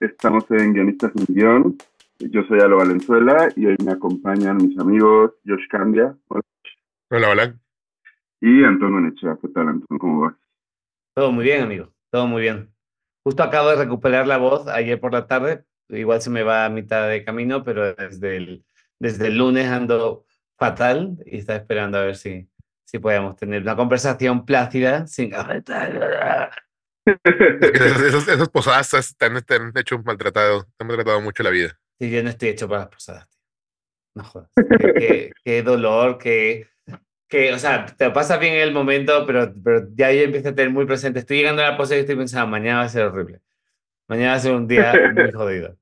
Estamos en Guionistas sin Guión. Yo soy Alo Valenzuela y hoy me acompañan mis amigos Josh Candia Hola, hola. y Antonio Nechea. ¿Qué tal, Antonio? ¿Cómo vas? Todo muy bien, amigo. Todo muy bien. Justo acabo de recuperar la voz ayer por la tarde. Igual se me va a mitad de camino, pero desde el, desde el lunes ando fatal y está esperando a ver si, si podemos tener una conversación plácida sin... Esas, esas- posadas han, te han hecho maltratado, te han maltratado mucho la vida. Sí, yo no estoy hecho para las posadas. No jodas. Qué, qué- qué dolor, qué, que, o sea, te lo pasas bien en el momento, pero, pero ya yo empiezo a tener muy presente. Estoy llegando a la posada y estoy pensando, mañana va a ser horrible. Mañana va a ser un día muy jodido.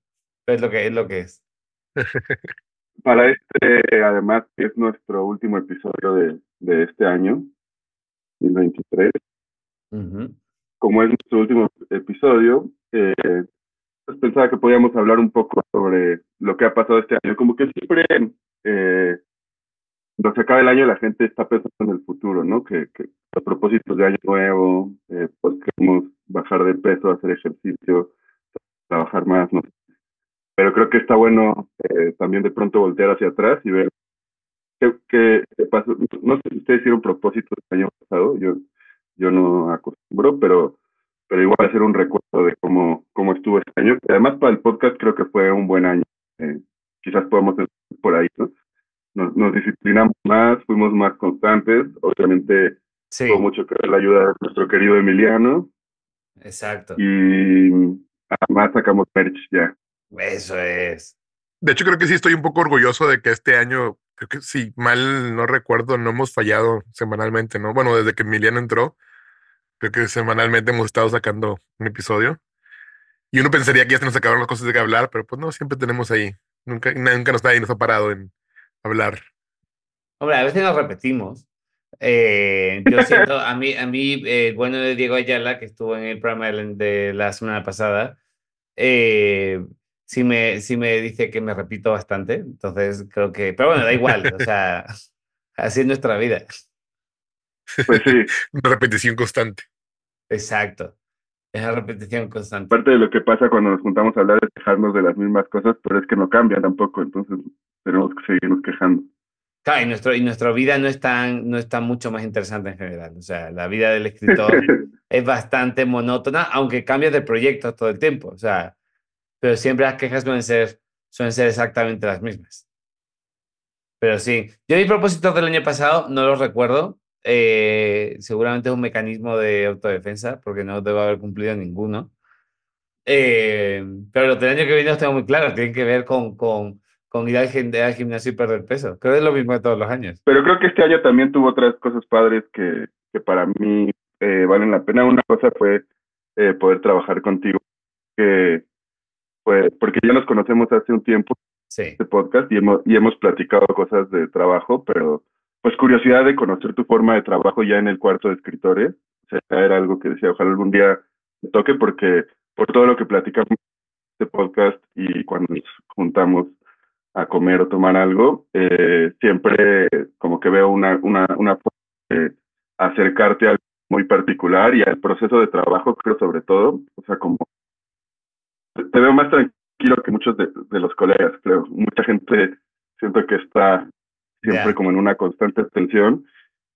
Pero es lo que es. Lo que es. Para este, además, es nuestro último episodio de, de este año, 2023. Ujú. Como es nuestro último episodio, eh, pues pensaba que podíamos hablar un poco sobre lo que ha pasado este año. Como que siempre, eh, se acaba el año, la gente está pensando en el futuro, ¿no? Que, que los propósitos de año nuevo, eh, pues queremos bajar de peso, hacer ejercicio, trabajar más, ¿no? Pero creo que está bueno eh, también de pronto voltear hacia atrás y ver qué, qué pasó. No sé si ustedes hicieron propósitos el año pasado, yo, yo no acostumbro, pero, pero igual hacer un recuerdo de cómo, cómo estuvo este año. Además, para el podcast creo que fue un buen año. Eh, quizás podemos empezar por ahí, ¿no? Nos, nos disciplinamos más, fuimos más constantes. Obviamente, Sí, tuvo mucho que ver la ayuda de nuestro querido Emiliano. exacto. Y además sacamos merch ya. Eso es. De hecho, creo que sí estoy un poco orgulloso de que este año, creo que si mal no recuerdo, no hemos fallado semanalmente, ¿no? Bueno, desde que Emiliano entró, creo que semanalmente hemos estado sacando un episodio. Y uno pensaría que ya se nos acabaron las cosas de que hablar, pero pues no, siempre tenemos ahí. Nunca, nunca nos, nadie nos ha parado en hablar. Hombre, a veces nos repetimos. Eh, yo siento, a mí, a mí eh, bueno de Diego Ayala, que estuvo en el programa de la semana pasada, eh, sí, me, sí me dice que me repito bastante. Entonces creo que, pero bueno, da igual, o sea, así es nuestra vida. Pues sí, Una repetición constante. Exacto. Es la repetición constante. parte de lo que pasa cuando nos juntamos a hablar es quejarnos de las mismas cosas, pero es que no cambia tampoco, entonces tenemos que seguirnos quejando. Claro, y, nuestro, y nuestra vida no es, tan, no es tan mucho más interesante en general. O sea, la vida del escritor es bastante monótona, aunque cambias de proyectos todo el tiempo. O sea, pero siempre las quejas suelen ser, suelen ser exactamente las mismas. Pero sí, yo mis propósitos del año pasado no los recuerdo. Eh, seguramente es un mecanismo de autodefensa, porque no debo haber cumplido ninguno. Eh, pero los del año que viene los tengo muy claros, tienen que ver con, con, con ir al, gim- al gimnasio y perder peso. Creo que es lo mismo de todos los años. Pero creo que este año también tuvo otras cosas padres que, que para mí eh, valen la pena. Una cosa fue eh, poder trabajar contigo, que fue, porque ya nos conocemos hace un tiempo, Sí, este podcast, y hemos, y hemos platicado cosas de trabajo, pero pues curiosidad de conocer tu forma de trabajo ya en el cuarto de escritores. O sea, era algo que decía, ojalá algún día me toque, porque por todo lo que platicamos en este podcast y cuando nos juntamos a comer o tomar algo, eh, siempre como que veo una, una, una forma de acercarte a algo muy particular y al proceso de trabajo, creo sobre todo, o sea, como te veo más tranquilo que muchos de, de los colegas, creo. Mucha gente siento que está siempre Ya. como en una constante tensión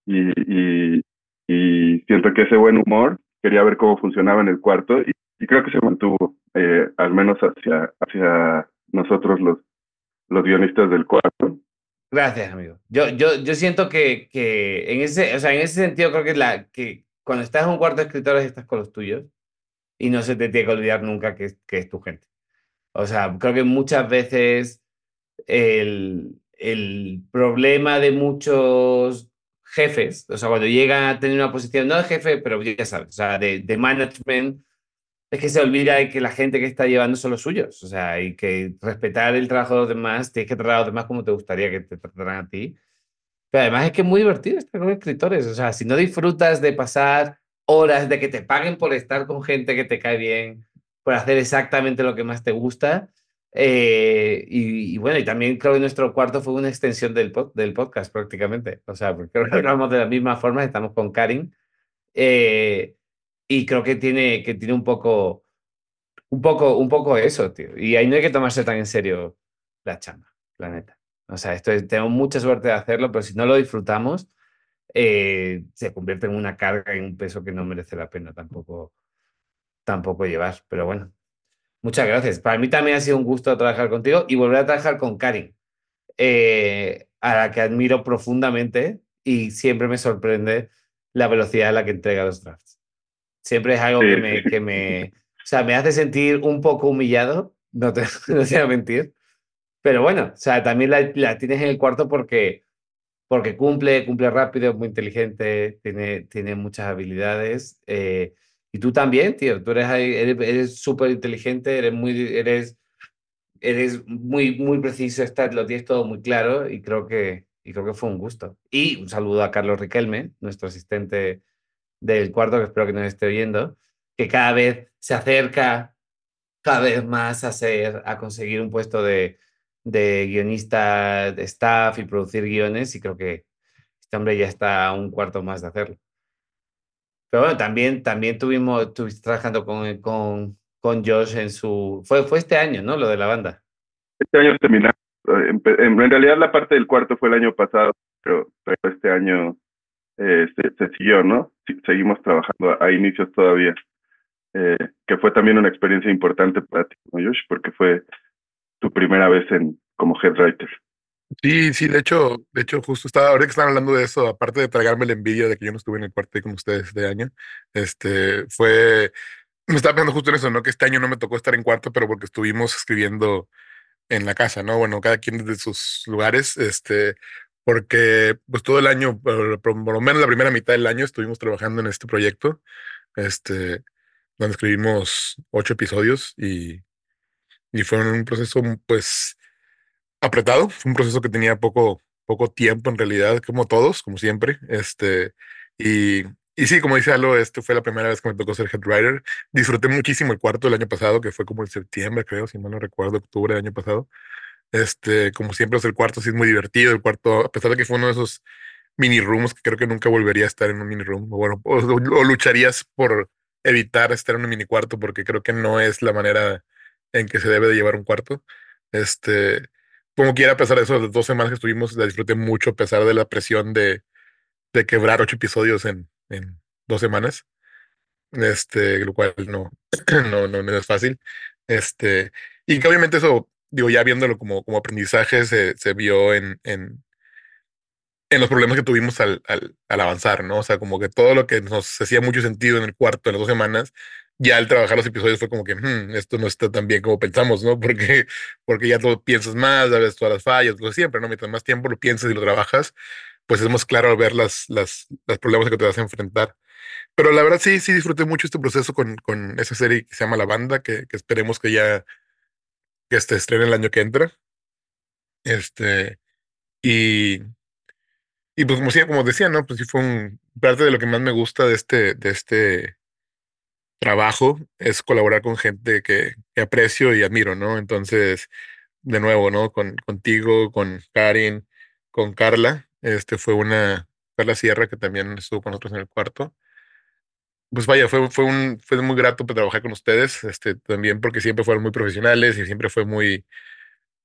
y, y, y siento que ese buen humor quería ver cómo funcionaba en el cuarto y, y creo que se mantuvo, eh, al menos hacia, hacia nosotros los, los guionistas del cuarto. Gracias, amigo. Yo, yo, yo siento que, que en ese, o sea, en ese sentido creo que, la, que cuando estás en un cuarto de escritores estás con los tuyos y no se te tiene que olvidar nunca que, que es tu gente. O sea, creo que muchas veces el, el problema de muchos jefes, o sea, cuando llegan a tener una posición, no de jefe, pero ya sabes, o sea, de, de management, es que se olvida de que la gente que está llevando son los suyos, o sea, y que respetar el trabajo de los demás, tienes que tratar a los demás como te gustaría que te trataran a ti. Pero además es que es muy divertido estar con escritores, o sea, si no disfrutas de pasar horas, de que te paguen por estar con gente que te cae bien, por hacer exactamente lo que más te gusta, eh, y, bueno, y también creo que nuestro cuarto fue una extensión del, del podcast prácticamente. O sea, creo que hablamos de la misma forma, estamos con Karin. Eh, y creo que tiene, que tiene un poco, un poco, un poco eso, tío. Y ahí no hay que tomarse tan en serio la chamba, la neta. O sea, esto tengo mucha suerte de hacerlo, pero si no lo disfrutamos, eh, se convierte en una carga y un peso que no merece la pena tampoco, tampoco llevar. Pero bueno, Muchas gracias. Para mí también ha sido un gusto trabajar contigo y volver a trabajar con Karin, eh, a la que admiro profundamente y siempre me sorprende la velocidad a la que entrega los drafts. Siempre es algo que, me, que me, o sea, me hace sentir un poco humillado, no te, no voy a mentir. Pero bueno, o sea, también la, la, tienes en el cuarto porque, porque cumple, cumple rápido, es muy inteligente, tiene, tiene muchas habilidades. Eh, y tú también, tío, tú eres eres súper inteligente, eres muy, eres, eres muy, muy preciso, estás, lo tienes todo muy claro y creo que, y creo que fue un gusto. Y un saludo a Carlos Riquelme, nuestro asistente del cuarto, que espero que nos esté oyendo, que cada vez se acerca cada vez más a, ser, a conseguir un puesto de, de guionista de staff y producir guiones y creo que este hombre ya está a un cuarto más de hacerlo. Pero bueno, también, también tuvimos, estuviste trabajando con, con, con Josh en su... Fue, fue este año, ¿no? Lo de la banda. Este año terminamos. En, realidad la parte del cuarto fue el año pasado, pero, pero este año eh, se, siguió, ¿no? seguimos trabajando a, inicios todavía. Eh, que fue también una experiencia importante para ti, ¿no, Josh? Porque fue tu primera vez en, como head writer. Sí, sí, de hecho, de hecho, justo estaba, ahora que están hablando de eso, aparte de tragarme la envidia de que yo no estuve en el cuarto con ustedes de año, este, fue, me estaba pensando justo en eso, ¿no? Que este año no me tocó estar en cuarto, pero porque estuvimos escribiendo en la casa, ¿no? Bueno, cada quien desde sus lugares, este, porque pues todo el año, por, por, lo menos la primera mitad del año estuvimos trabajando en este proyecto, este, donde escribimos ocho episodios y, y fue un proceso, pues, apretado. Fue un proceso que tenía poco, poco tiempo en realidad, como todos, como siempre. Este, y, y sí, como dice Alo, este fue la primera vez que me tocó ser head writer. Disfruté muchísimo el cuarto del año pasado, que fue como en septiembre, creo, si mal no recuerdo, octubre del año pasado. Este, como siempre, el cuarto sí es muy divertido. El cuarto, a pesar de que fue uno de esos mini rooms que creo que nunca volvería a estar en un mini room, o bueno, o, o lucharías por evitar estar en un mini cuarto, porque creo que no es la manera en que se debe de llevar un cuarto. Este, como quiera, a pesar de eso, las dos semanas que estuvimos, la disfruté mucho, a pesar de la presión de, de quebrar ocho episodios en, en dos semanas. Este, lo cual no, no, no, es fácil. Este, y que obviamente eso, digo, ya viéndolo como, como aprendizaje, se, se vio en, en, en los problemas que tuvimos al, al, al, avanzar, ¿no? O sea, como que todo lo que nos hacía mucho sentido en el cuarto, en las dos semanas, ya al trabajar los episodios fue como que hmm, esto no está tan bien como pensamos, ¿no? Porque, porque ya todo piensas más, ves todas las fallas, lo siempre, ¿no? Mientras más tiempo lo piensas y lo trabajas, pues es más claro ver las, las, los problemas que te vas a enfrentar. Pero la verdad sí, sí disfruté mucho este proceso con, con esa serie que se llama La Banda, que, que esperemos que ya que este estrene el año que entra. Este, y, y pues como, como decía, ¿no? Pues sí fue un, parte de lo que más me gusta de este, de este trabajo es colaborar con gente que, aprecio y admiro, ¿no? Entonces, de nuevo, ¿no? Con, contigo, con Karin, con Carla, este fue una, Carla Sierra, que también estuvo con nosotros en el cuarto. Pues vaya, fue, fue, un, fue muy grato trabajar con ustedes, este, también porque siempre fueron muy profesionales y siempre fue muy,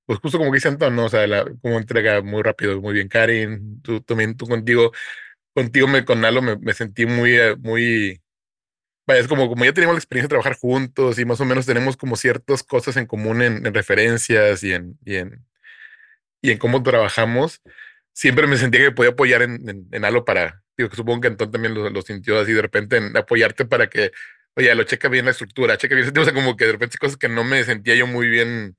pues justo como dice Anton, ¿no? O sea, la, como entrega muy rápido, muy bien, Karin, tú también, tú contigo, contigo me, con Nalo me, me sentí muy, eh, muy, es como, como ya teníamos la experiencia de trabajar juntos y más o menos tenemos como ciertas cosas en común en, referencias y en, y en, y en cómo trabajamos, siempre me sentía que podía apoyar en, en, algo para, digo, que supongo que Antón también lo, sintió así de repente, en apoyarte para que, oye, lo checa bien la estructura, checa bien, o sea, como que de repente cosas que no me sentía yo muy bien,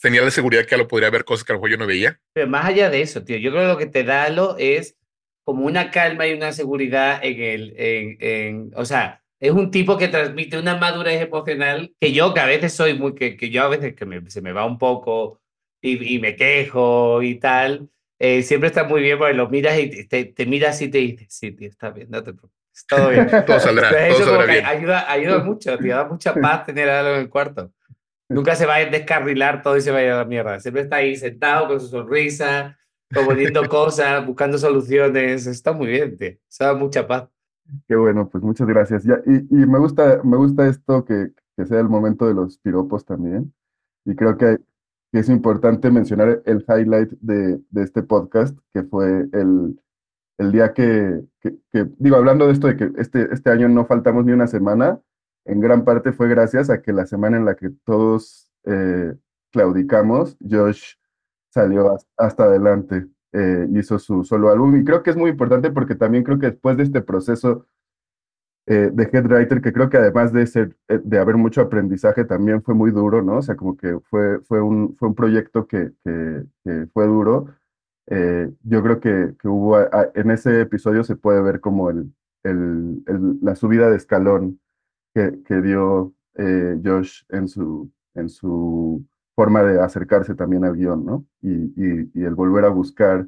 tenía la seguridad que lo podría ver cosas que a lo mejor yo no veía. Pero más allá de eso, tío, yo creo que lo que te da lo es como una calma y una seguridad en el, en, en o sea, es un tipo que transmite una madurez emocional que yo, que a veces soy muy, que, que yo a veces que me, se me va un poco y, y me quejo y tal, eh, siempre está muy bien porque lo miras y te, te miras y te dices, sí, tío, está bien, no te preocupes. Todo bien. todo saldrá, Entonces, todo eso saldrá bien. ayuda, ayuda mucho, tío, da mucha paz tener algo en el cuarto. Nunca se va a descarrilar todo y se va a ir a la mierda. Siempre está ahí sentado con su sonrisa, proponiendo cosas, buscando soluciones. Está muy bien, tío. Se da mucha paz. Qué bueno, pues muchas gracias. Y, me gusta, me gusta esto que, sea el momento de los piropos también. Y creo que, es importante mencionar el highlight de, este podcast, que fue el, día que, digo, hablando de esto de que este, este año no faltamos ni una semana, en gran parte fue gracias a que la semana en la que todos eh, claudicamos, Josh salió has- hasta adelante, eh, hizo su solo álbum. Y creo que es muy importante porque también creo que después de este proceso eh, de Headwriter, que creo que además de ser, eh, de haber mucho aprendizaje, también fue muy duro, ¿no? O sea, como que fue, fue un, fue un proyecto que, que, que fue duro. Eh, yo creo que, que hubo, a- a- en ese episodio se puede ver como el, el, el- la subida de escalón que, que dio eh, Josh en su, en su forma de acercarse también al guion, ¿no? Y, el volver a buscar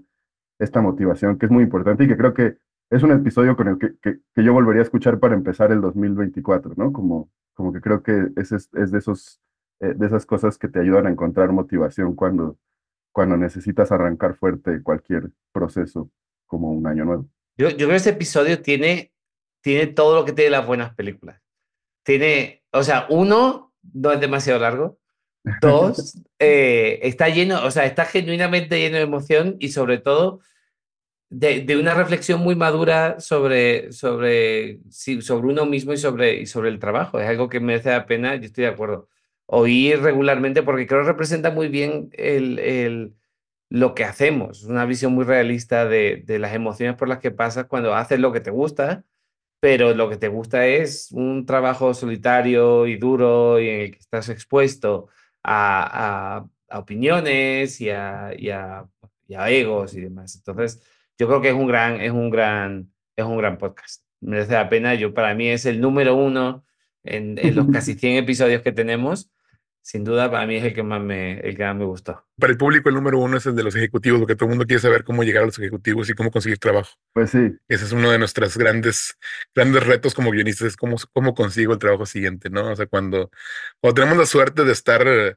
esta motivación, que es muy importante y que creo que es un episodio con el que, que, yo volvería a escuchar para empezar el 2024, ¿no? Como, como que creo que es, es de, esos, eh, de esas cosas que te ayudan a encontrar motivación cuando, cuando necesitas arrancar fuerte cualquier proceso como un año nuevo. Yo, yo creo que este episodio tiene, tiene todo lo que tiene las buenas películas. Tiene, o sea, uno, no es demasiado largo. Dos, eh, está lleno, o sea, está genuinamente lleno de emoción y sobre todo de, de una reflexión muy madura sobre, sobre, sí, sobre uno mismo y sobre, y sobre el trabajo. Es algo que merece la pena, yo estoy de acuerdo. Oír regularmente porque creo que representa muy bien el, el, lo que hacemos. Es una visión muy realista de, de las emociones por las que pasas cuando haces lo que te gusta, pero lo que te gusta es un trabajo solitario y duro y en el que estás expuesto a, a- a opiniones y a, y a- y a egos y demás. Entonces, yo creo que es un gran, es un gran, es un gran podcast. Merece la pena. Yo, para mí es el número uno en, en los casi 100 episodios que tenemos. Sin duda, para mí es el que más me, el que más me gustó. Para el público, el número uno es el de los ejecutivos, porque todo el mundo quiere saber cómo llegar a los ejecutivos y cómo conseguir trabajo. Pues sí, Ese es uno de nuestros grandes, grandes retos como guionistas, es cómo, cómo consigo el trabajo siguiente, ¿no? O sea, cuando, cuando tenemos la suerte de estar eh,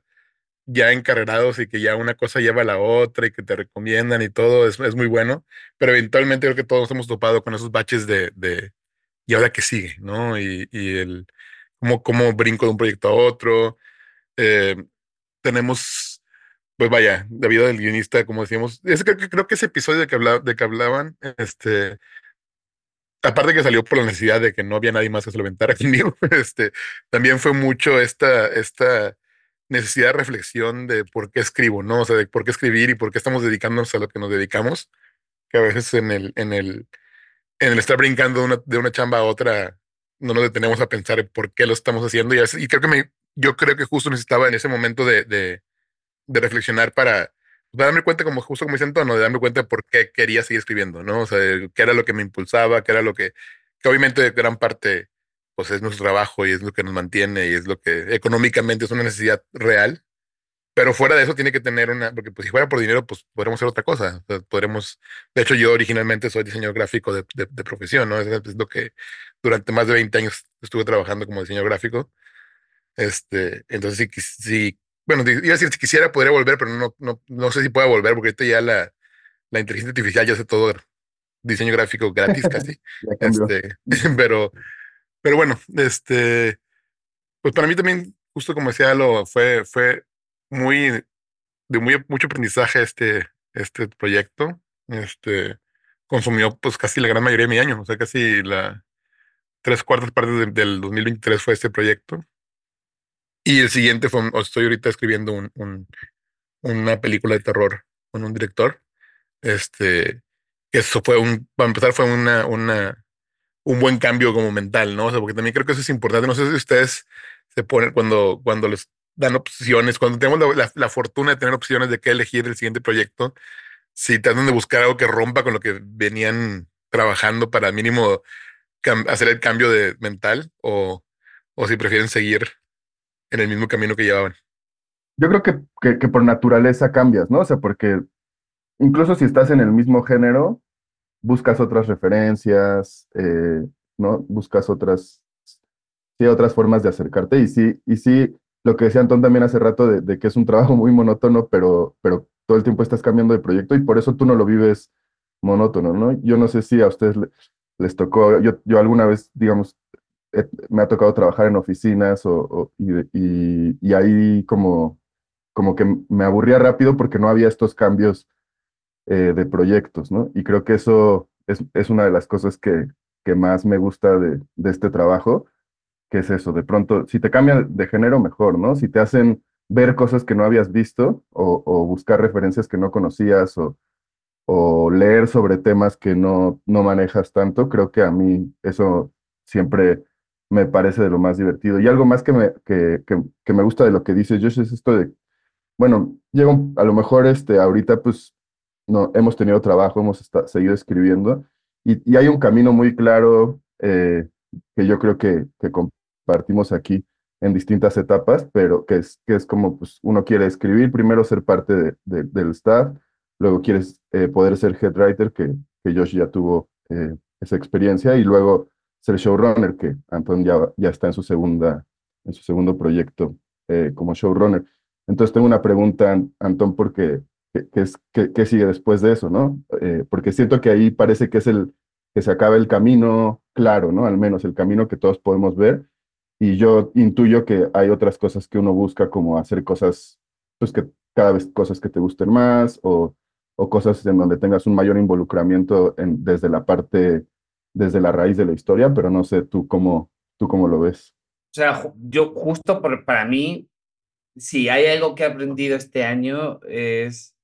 ya encarrerados y que ya una cosa lleva a la otra y que te recomiendan y todo, es, es muy bueno, pero eventualmente creo que todos hemos topado con esos baches de, de ¿y ahora qué sigue? ¿No? Y, y el cómo, cómo brinco de un proyecto a otro. Eh, tenemos, pues vaya, la vida del guionista, como decíamos, creo, que ese episodio de que, habla- de que hablaban, este, aparte que salió por la necesidad de que no había nadie más que se lo aventara conmigo, este, también fue mucho esta, esta necesidad de reflexión de por qué escribo, ¿no? O sea, de por qué escribir y por qué estamos dedicándonos a lo que nos dedicamos, que a veces en el, en el, en el estar brincando de una, de una chamba a otra, no nos detenemos a pensar en por qué lo estamos haciendo y, y creo que me, yo creo que justo necesitaba en ese momento de, de, de reflexionar para, para darme cuenta, como justo como dice Antonio, de darme cuenta de por qué quería seguir escribiendo, ¿no? O sea, de qué era lo que me impulsaba, qué era lo que, que obviamente gran parte, pues es nuestro trabajo y es lo que nos mantiene y es lo que económicamente es una necesidad real. Pero fuera de eso tiene que tener una, porque pues si fuera por dinero, pues podremos hacer otra cosa. O sea, podremos, de hecho yo originalmente soy diseñador gráfico de, de, de profesión, ¿no? Es, es lo que durante más de 20 años estuve trabajando como diseñador gráfico. Este, entonces, si, si bueno, iba a decir, si quisiera, podría volver, pero no, no, no sé si pueda volver, porque ahorita ya la, la inteligencia artificial ya hace todo diseño gráfico gratis casi. Este, pero, pero bueno, este, pues para mí también, justo como decía lo, fue, fue muy, de muy, mucho aprendizaje este, este proyecto. Este, consumió pues casi la gran mayoría de mi año, o sea, casi la tres cuartas partes de- del 2023 fue este proyecto. Y el siguiente fue, estoy ahorita escribiendo un, un- una película de terror con un director. Este, eso fue un, para empezar fue una, un buen cambio como mental, ¿no? O sea, porque también creo que eso es importante. No sé si ustedes se ponen cuando, cuando les dan opciones, cuando tenemos la fortuna de tener opciones de qué elegir el siguiente proyecto, si tratan de buscar algo que rompa con lo que venían trabajando para mínimo hacer el cambio de mental o, o si prefieren seguir en el mismo camino que llevaban. Yo creo que, que, por naturaleza cambias, ¿no? O sea, porque incluso si estás en el mismo género, buscas otras referencias, eh, ¿no? Buscas otras, sí, otras formas de acercarte. Y sí, y sí, lo que decía Antón también hace rato de, de, que es un trabajo muy monótono, pero, pero todo el tiempo estás cambiando de proyecto y por eso tú no lo vives monótono, ¿no? Yo no sé si a ustedes les, tocó, yo, yo alguna vez, digamos, me ha tocado trabajar en oficinas o, y, y, ahí como, como que me aburría rápido porque no había estos cambios eh, de proyectos, ¿no? Y creo que eso es, es una de las cosas que, que más me gusta de, de, este trabajo, que es eso, de pronto, si te cambian de género, mejor, ¿no? Si te hacen ver cosas que no habías visto o, o buscar referencias que no conocías o, o leer sobre temas que no, no manejas tanto, creo que a mí eso siempre me parece de lo más divertido. Y algo más que me, que, que, me gusta de lo que dice Josh es esto de, bueno, llego, a lo mejor este, ahorita pues no, hemos tenido trabajo, hemos seguido escribiendo y, y, hay un camino muy claro eh, que yo creo que, que compartimos aquí en distintas etapas, pero que es, que es como pues, uno quiere escribir, primero ser parte de, del staff, luego quieres eh, poder ser head writer, que, que Josh ya tuvo eh, esa experiencia, y luego ser showrunner, que Anton ya, ya está en su, segunda, en su segundo proyecto eh, como showrunner. Entonces tengo una pregunta, Anton, porque ¿qué, es, qué, sigue después de eso, no? porque siento que ahí parece que es el que se acaba el camino claro, ¿no? Al menos el camino que todos podemos ver. Y yo intuyo que hay otras cosas que uno busca, como hacer cosas, pues que cada vez cosas que te gusten más o o cosas en donde tengas un mayor involucramiento en, desde la parte, desde la raíz de la historia, pero no sé tú cómo, tú cómo lo ves. O sea, yo justo por, para mí, si hay algo que he aprendido este año es,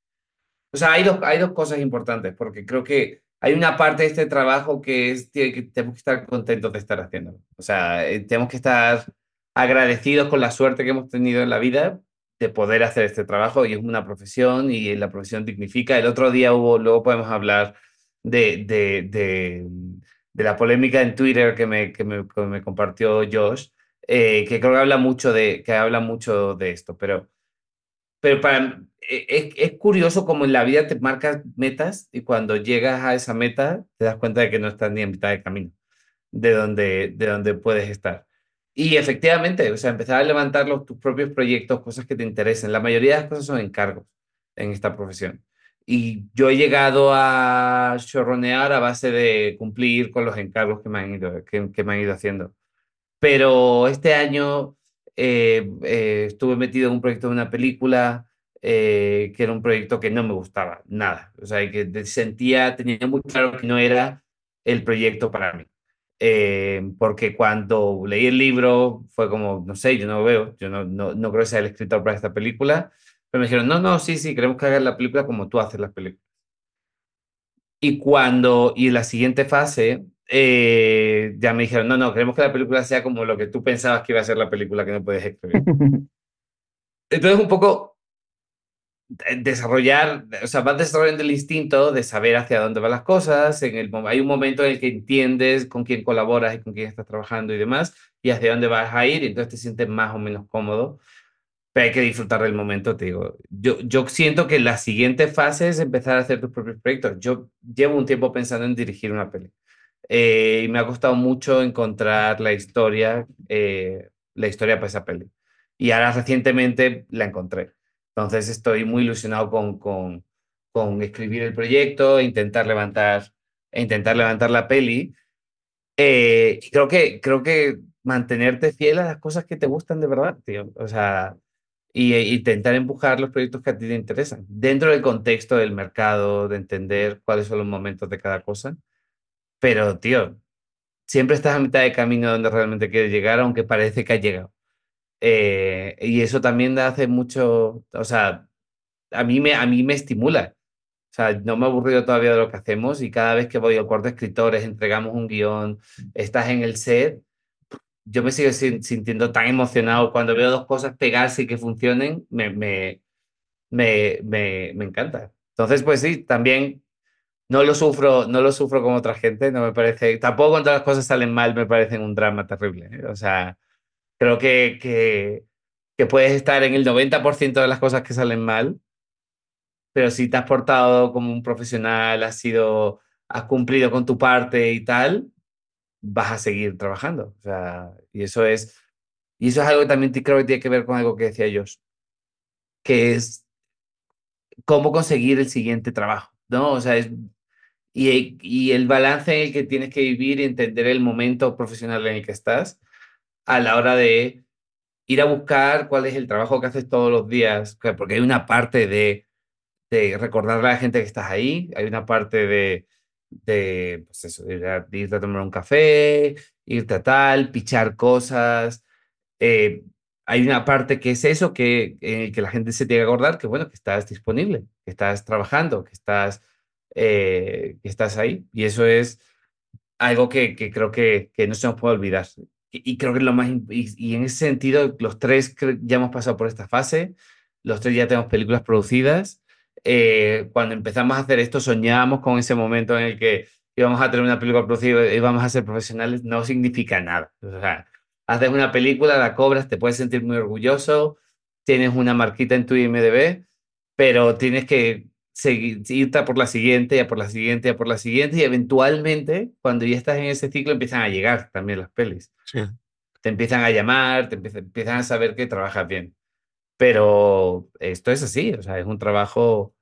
o sea, hay dos, hay dos cosas importantes, porque creo que hay una parte de este trabajo que es que tenemos que estar contentos de estar haciendo. O sea, eh, tenemos que estar agradecidos con la suerte que hemos tenido en la vida, de poder hacer este trabajo y es una profesión y la profesión dignifica. El otro día hubo, luego podemos hablar de, de, de, de la polémica en Twitter que me, que me, me compartió Josh, eh, que creo que habla mucho de, que habla mucho de esto, pero, pero para, e, es, es curioso como en la vida te marcas metas y cuando llegas a esa meta te das cuenta de que no estás ni en mitad de camino de donde, de donde puedes estar. Y efectivamente, o sea, empezar a levantar los, tus propios proyectos, cosas que te interesen. La mayoría de las cosas son encargos en esta profesión. Y yo he llegado a chorronear a base de cumplir con los encargos que me han ido, que, que me han ido haciendo. Pero este año eh, eh, estuve metido en un proyecto de una película eh, que era un proyecto que no me gustaba nada. O sea, que sentía, tenía muy claro que no era el proyecto para mí. Eh, porque cuando leí el libro fue como, no sé, yo no lo veo, yo no, no, no creo que sea el escritor para esta película, pero me dijeron, no, no, sí, sí, queremos que hagas la película como tú haces las películas. Y cuando, y en la siguiente fase, eh, ya me dijeron, no, no, queremos que la película sea como lo que tú pensabas que iba a ser la película que no puedes escribir. Entonces, un poco desarrollar, o sea, vas desarrollando el instinto de saber hacia dónde van las cosas. En el, hay un momento en el que entiendes con quién colaboras y con quién estás trabajando y demás, y hacia dónde vas a ir, y entonces te sientes más o menos cómodo. Pero hay que disfrutar del momento, te digo. Yo, yo siento que la siguiente fase es empezar a hacer tus propios proyectos. Yo llevo un tiempo pensando en dirigir una peli. Eh, y me ha costado mucho encontrar la historia, eh, la historia para esa peli. Y ahora recientemente la encontré. Entonces estoy muy ilusionado con, con, con escribir el proyecto, e intentar levantar, intentar levantar la peli. Eh, creo que, creo que mantenerte fiel a las cosas que te gustan de verdad, tío. O sea, y, e intentar empujar los proyectos que a ti te interesan, dentro del contexto del mercado, de entender cuáles son los momentos de cada cosa. Pero, tío, siempre estás a mitad de camino donde realmente quieres llegar, aunque parece que has llegado. Eh, y eso también hace mucho, o sea, a mí me, a mí me estimula. O sea, no me he aburrido todavía de lo que hacemos y cada vez que voy al cuarto de escritores, entregamos un guion, estás en el set, yo me sigo sintiendo tan emocionado cuando veo dos cosas pegarse y que funcionen, me, me, me, me, me encanta. Entonces, pues sí, también no lo sufro, no lo sufro como otra gente, no me parece, tampoco cuando las cosas salen mal me parecen un drama terrible. ¿eh? O sea, creo que, que, que puedes estar en el 90% de las cosas que salen mal, pero si te has portado como un profesional, has sido, has cumplido con tu parte y tal, vas a seguir trabajando. O sea, y eso es, y eso es algo que también creo que tiene que ver con algo que decía yo, que es cómo conseguir el siguiente trabajo, ¿no? O sea, es, y, y el balance en el que tienes que vivir y entender el momento profesional en el que estás a la hora de ir a buscar cuál es el trabajo que haces todos los días, porque hay una parte de, de recordarle a la gente que estás ahí, hay una parte de, de, pues eso, de, irte a tomar un café, irte a tal, pichar cosas. Eh, hay una parte que es eso, que, que la gente se tiene que acordar, que bueno, que estás disponible, que estás trabajando, que estás, eh, que estás ahí. Y eso es algo que, que creo que, que, no se nos puede olvidar. Y, creo que lo más, y, y, en ese sentido, los tres ya hemos pasado por esta fase, los tres ya tenemos películas producidas. Eh, cuando empezamos a hacer esto, soñábamos con ese momento en el que íbamos a tener una película producida y íbamos a ser profesionales, no significa nada. O sea, haces una película, la cobras, te puedes sentir muy orgulloso, tienes una marquita en tu IMDB, pero tienes que seguir, irte por la siguiente, ya por la siguiente, ya por la siguiente, y eventualmente, cuando ya estás en ese ciclo, empiezan a llegar también las pelis. Sí. Te empiezan a llamar, te empiezan, empiezan a saber que trabajas bien. Pero esto es así, o sea, es un trabajo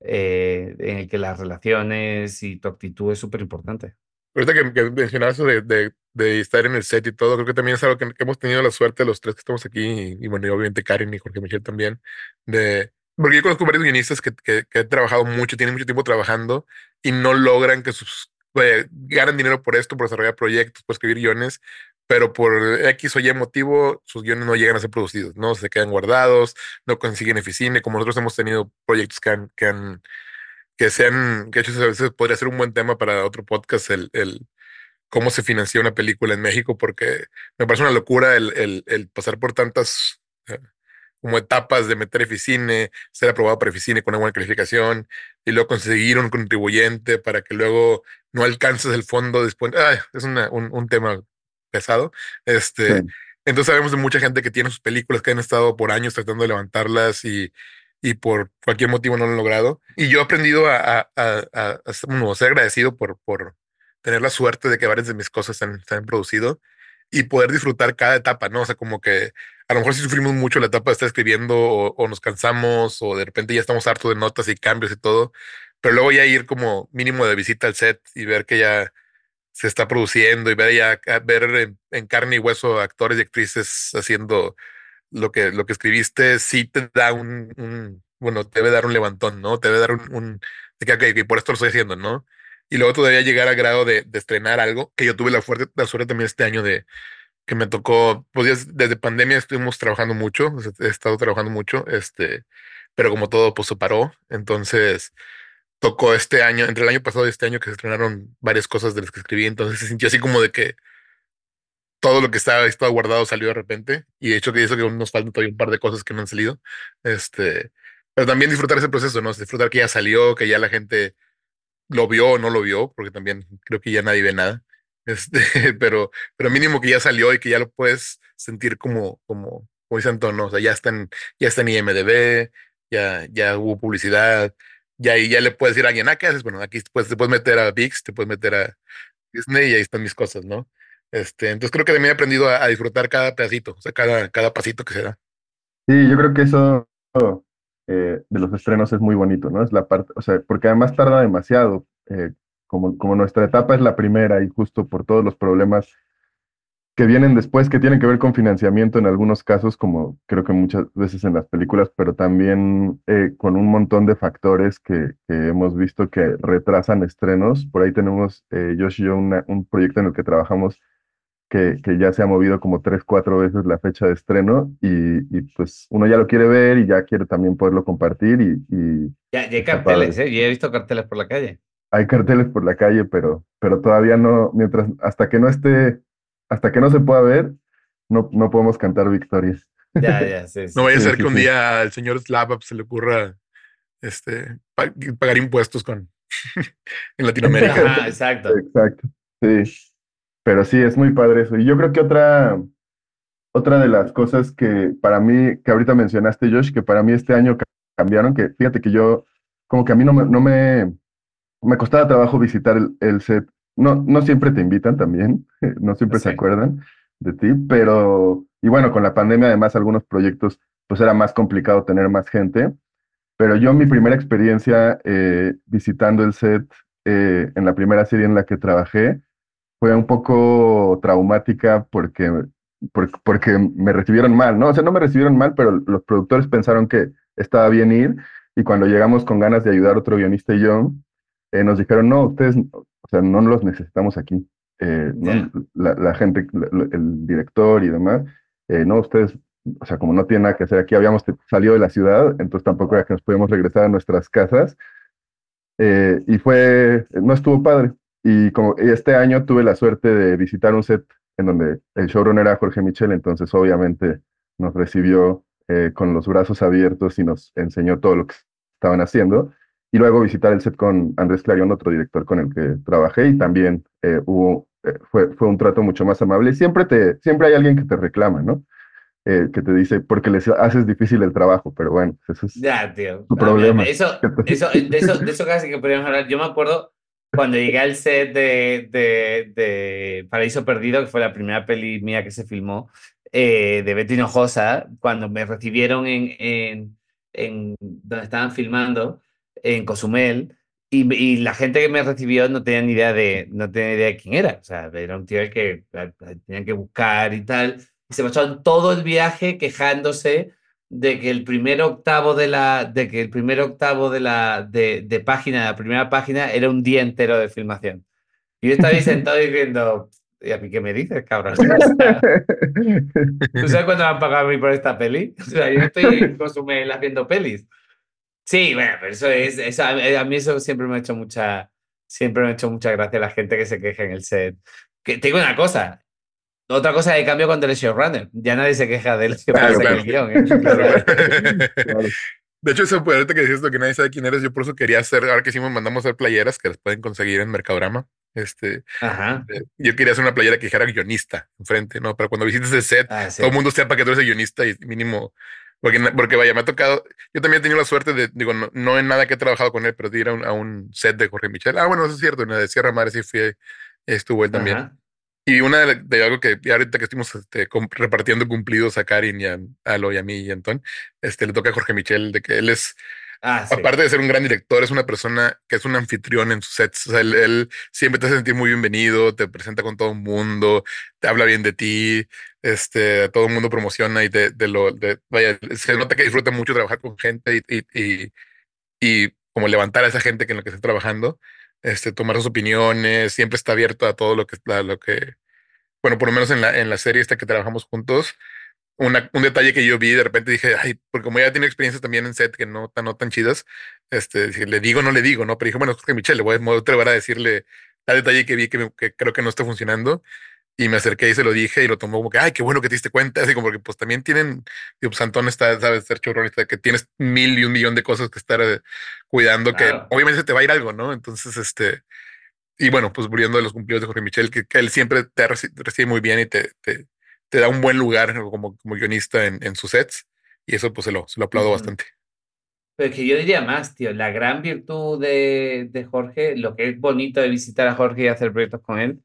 eh, en el que las relaciones y tu actitud es súper importante. Ahorita que, que mencionabas eso de, de, de, estar en el set y todo, creo que también es algo que, que, hemos tenido la suerte los tres que estamos aquí, y, y bueno, y obviamente Karen y Jorge Michel también, de, porque yo conozco varios guionistas que, que, que han trabajado mucho, tienen mucho tiempo trabajando y no logran que sus, eh, ganen dinero por esto, por desarrollar proyectos, por escribir guiones, pero por X o Y motivo sus guiones no llegan a ser producidos, ¿no? Se quedan guardados, no consiguen eficiencia, como nosotros hemos tenido proyectos que han, que han, que sean, que hecho a veces podría ser un buen tema para otro podcast, el, el cómo se financia una película en México, porque me parece una locura el, el, pasar por tantas eh, como etapas de meter Eficine, ser aprobado por Eficine con una buena calificación y luego conseguir un contribuyente para que luego no alcances el fondo después. Ay, es una, un, un, tema pesado. Este, sí. Entonces sabemos de mucha gente que tiene sus películas que han estado por años tratando de levantarlas y, y por cualquier motivo no lo han logrado. Y yo he aprendido a, a, a, a, a ser agradecido por, por tener la suerte de que varias de mis cosas se han, se han producido y poder disfrutar cada etapa, ¿no? O sea, como que a lo mejor si sufrimos mucho la etapa de estar escribiendo o, o, nos cansamos o de repente ya estamos hartos de notas y cambios y todo, pero luego ya ir como mínimo de visita al set y ver que ya se está produciendo y ver ya ver en, carne y hueso actores y actrices haciendo lo que, lo que escribiste, sí te da un, bueno, debe dar un levantón, ¿no? Debe dar un, un que, okay, que por esto lo estoy haciendo, ¿no? Y luego todavía llegar al grado de, de estrenar algo, que yo tuve la, fuerte, la suerte también este año de que me tocó, pues desde pandemia estuvimos trabajando mucho, he estado trabajando mucho, este, pero como todo, pues se paró. Entonces, tocó este año, entre el año pasado y este año que se estrenaron varias cosas de las que escribí, entonces se sintió así como de que todo lo que estaba, estaba guardado salió de repente, y de hecho que eso que nos faltan todavía un par de cosas que no han salido, este, pero también disfrutar ese proceso, ¿no? Disfrutar que ya salió, que ya la gente lo vio o no lo vio, porque también creo que ya nadie ve nada, este, pero, pero mínimo que ya salió y que ya lo puedes sentir como, como, como dice Antonio, o sea, ya está en, ya está en IMDB, ya, ya hubo publicidad, ya, ya le puedes decir a alguien, ah, ¿qué haces? Bueno, aquí pues, te puedes meter a VIX, te puedes meter a Disney y ahí están mis cosas, ¿no? Este, entonces creo que también he aprendido a, a, disfrutar cada pedacito, o sea, cada, cada pasito que se da. Sí, yo creo que eso eh, de los estrenos es muy bonito, ¿no? Es la parte, o sea, porque además tarda demasiado. Eh, como, como nuestra etapa es la primera y justo por todos los problemas que vienen después, que tienen que ver con financiamiento en algunos casos, como creo que muchas veces en las películas, pero también eh, con un montón de factores que, que, hemos visto que retrasan estrenos. Por ahí tenemos, eh, Josh y yo, una, un proyecto en el que trabajamos que, que, ya se ha movido como tres, cuatro veces la fecha de estreno y, y, pues uno ya lo quiere ver y ya quiere también poderlo compartir. Y, y ya, ya hay carteles, ¿eh? Yo he visto carteles por la calle. Hay carteles por la calle, pero, pero todavía no, mientras, hasta que no esté hasta que no se pueda ver, no, no podemos cantar victorias. Ya, ya, sí, sí. No vaya a ser Sí, que sí, un día al señor Slap se le ocurra este, pa- pagar impuestos con, en Latinoamérica. Ajá, exacto. Exacto. Sí. Pero sí, es muy padre eso. Y yo creo que otra, otra de las cosas que para mí, que ahorita mencionaste, Josh, que para mí este año ca- cambiaron, que fíjate que yo, como que a mí no me, no me, me costaba trabajo visitar el, el set. No, no siempre te invitan también, no siempre se acuerdan de ti, pero, y bueno, con la pandemia además algunos proyectos, pues era más complicado tener más gente. Pero yo mi primera experiencia eh, visitando el set eh, en la primera serie en la que trabajé fue un poco traumática porque, por- porque me recibieron mal, ¿no? O sea, no me recibieron mal, pero los productores pensaron que estaba bien ir y cuando llegamos con ganas de ayudar a otro guionista y yo, eh, nos dijeron, no, ustedes, o sea, no los necesitamos aquí. Eh. La, la gente, la- el director y demás, eh, no, ustedes, o sea, como no tienen nada que hacer aquí, habíamos salido de la ciudad, entonces tampoco era que nos podíamos regresar a nuestras casas. Eh, y fue, no estuvo padre. Y como este año tuve la suerte de visitar un set en donde el showrunner era Jorge Michel, entonces obviamente nos recibió con los brazos abiertos y nos enseñó todo lo que estaban haciendo. Y luego visitar el set con Andrés Clarion, otro director con el que trabajé, y también eh, hubo, eh, fue, fue un trato mucho más amable. Siempre, te, siempre hay alguien que te reclama, ¿no? Eh, que te dice, porque les haces difícil el trabajo, pero bueno, eso es... Ya, tío. Tu A problema. Eso, eso, de, eso, de eso casi que podríamos hablar. Yo me acuerdo cuando llegué al set de, de, de Paraíso Perdido, que fue la primera peli mía que se filmó, eh, de Betty Hinojosa, cuando me recibieron en, en, en donde estaban filmando, en Cozumel, y, y la gente que me recibió no tenía ni idea de, no tenía idea de quién era. O sea, era un tío que tenían que buscar y tal. Y se pasaron todo el viaje quejándose de que el primer octavo de la de que el primer octavo de la de, de página la primera página era un día entero de filmación y yo estaba ahí sentado diciendo ¿y a mí qué me dices cabrón? ¿tú sabes cuánto me han pagado a mí por esta peli? o sea yo estoy en Cozumel haciendo pelis sí bueno pero eso es eso, a, mí- eso siempre me ha hecho mucha siempre me ha hecho mucha gracia la gente que se queja en el set que te digo una cosa otra cosa de cambio cuando eres showrunner ya nadie se queja de lo que Claro, pasa en el guion ¿eh? Claro. De hecho, eso pues, ahorita que decías que nadie sabe quién eres, yo por eso quería hacer, ahora que hicimos, mandamos a hacer playeras que las pueden conseguir en Mercadorama. Este, ajá eh, yo quería hacer una playera que dijera guionista enfrente, ¿no? Pero cuando visites el set, Ah, sí. todo el mundo sepa que tú eres el guionista y mínimo, porque, porque vaya, me ha tocado, yo también he tenido la suerte de, digo, no, no en nada que he trabajado con él, pero de ir a un, a un set de Jorge Michel. Ah, bueno, eso es cierto, en la de Sierra Madre sí fui, estuvo él también. Ajá. Y una de, de algo que ahorita que estuvimos este, repartiendo cumplidos a Karin y a, a Lo y a mí y a Antón, este, le toca a Jorge Michel, de que él es, Ah, sí. aparte de ser un gran director, es una persona que es un anfitrión en sus sets. O sea, él, él siempre te hace sentir muy bienvenido, te presenta con todo el mundo, te habla bien de ti, este, todo el mundo promociona y te, te lo, de- vaya, se nota que disfruta mucho trabajar con gente y, y, y, y como levantar a esa gente que en lo que está trabajando, este, tomar sus opiniones, siempre está abierto a todo lo que, a lo que, bueno, por lo menos en la, en la serie esta que trabajamos juntos, una- un detalle que yo vi, de repente dije, ay, porque como ya tiene experiencias también en set que no tan, no tan chidas, este, le digo no le digo, ¿no? Pero dije, bueno, Jorge Michel, le voy a, atrever a decirle tal detalle que vi que, que creo que no está funcionando. Y me acerqué y se lo dije y lo tomó como que, ay, qué bueno que te diste cuenta. Así como que pues también tienen, digo, pues Antón está, sabes, ser chorronista, que tienes mil y un millón de cosas que estar eh, cuidando, Claro. que obviamente se te va a ir algo, ¿no? Entonces, este, y bueno, pues volviendo de los cumplidos de Jorge Michel, que, que él siempre te reci- recibe muy bien y te, te, te da un buen lugar como, como guionista en, en sus sets. Y eso pues se lo, se lo aplaudo Ujú. bastante. Pero que yo diría más, tío, la gran virtud de, de Jorge, lo que es bonito de visitar a Jorge y hacer proyectos con él,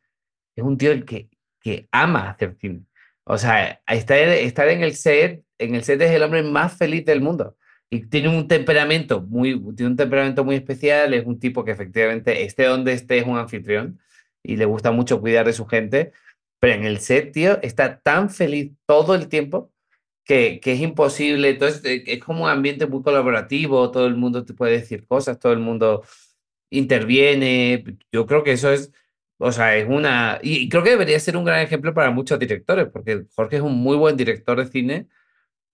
es un tío el que, que ama hacer cine. O sea, estar, estar en el set, en el set es el hombre más feliz del mundo. Y tiene un temperamento muy, tiene un temperamento muy especial, es un tipo que efectivamente esté donde esté es un anfitrión y le gusta mucho cuidar de su gente, pero en el set, tío, está tan feliz todo el tiempo que, que es imposible. Entonces, eh, es como un ambiente muy colaborativo, todo el mundo te puede decir cosas, todo el mundo interviene. Yo creo que eso es, o sea, es una... Y creo que debería ser un gran ejemplo para muchos directores, porque Jorge es un muy buen director de cine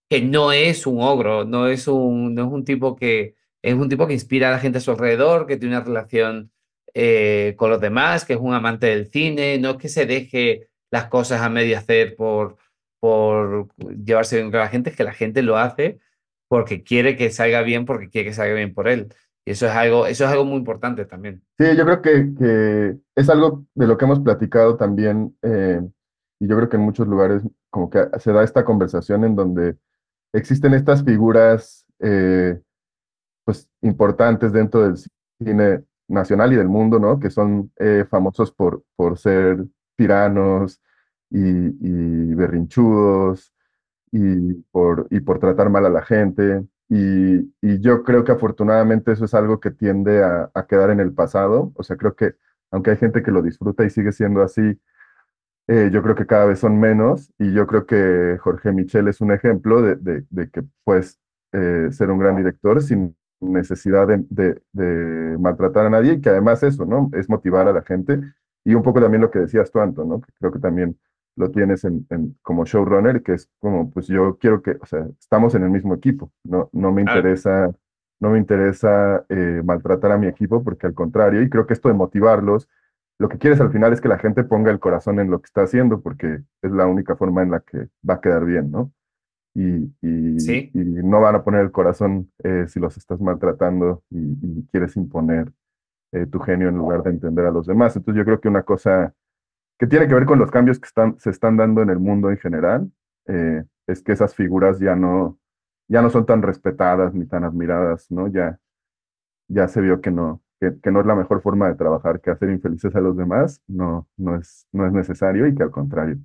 que no es un ogro, no es un, no es un tipo que es un tipo que inspira a la gente a su alrededor, que tiene una relación eh, con los demás, que es un amante del cine, no es que se deje las cosas a medio hacer por, por llevarse bien con la gente, es que la gente lo hace porque quiere que salga bien, porque quiere que salga bien por él. Y eso es algo, eso es algo muy importante también. Sí, yo creo que, que es algo de lo que hemos platicado también, eh, y yo creo que en muchos lugares como que se da esta conversación en donde existen estas figuras eh, pues importantes dentro del cine nacional y del mundo, ¿no? Que son eh, famosos por, por ser tiranos y, y berrinchudos y por, y por tratar mal a la gente. Y, yo creo que afortunadamente eso es algo que tiende a, quedar en el pasado. O sea, creo que aunque hay gente que lo disfruta y sigue siendo así, eh, yo creo que cada vez son menos. Y yo creo que Jorge Michel es un ejemplo de, que puedes eh, ser un gran director sin necesidad de, de, maltratar a nadie y que además eso, ¿no? Es motivar a la gente. Y un poco también lo que decías tú, Anton, ¿no? Que creo que también lo tienes en, en, como showrunner, que es como, pues yo quiero que, o sea, estamos en el mismo equipo, no, no me interesa, no me interesa eh, maltratar a mi equipo, porque al contrario, y creo que esto de motivarlos, lo que quieres al final es que la gente ponga el corazón en lo que está haciendo, porque es la única forma en la que va a quedar bien, ¿no? Y, y, ¿Sí? y no van a poner el corazón eh, si los estás maltratando y, y quieres imponer eh, tu genio en lugar de entender a los demás. Entonces yo creo que una cosa que tiene que ver con los cambios que están, se están dando en el mundo en general, eh, es que esas figuras ya no, ya no son tan respetadas ni tan admiradas, ¿no? Ya, ya se vio que no, que, que, no es la mejor forma de trabajar, que hacer infelices a los demás no, no, es, no es necesario y que al contrario,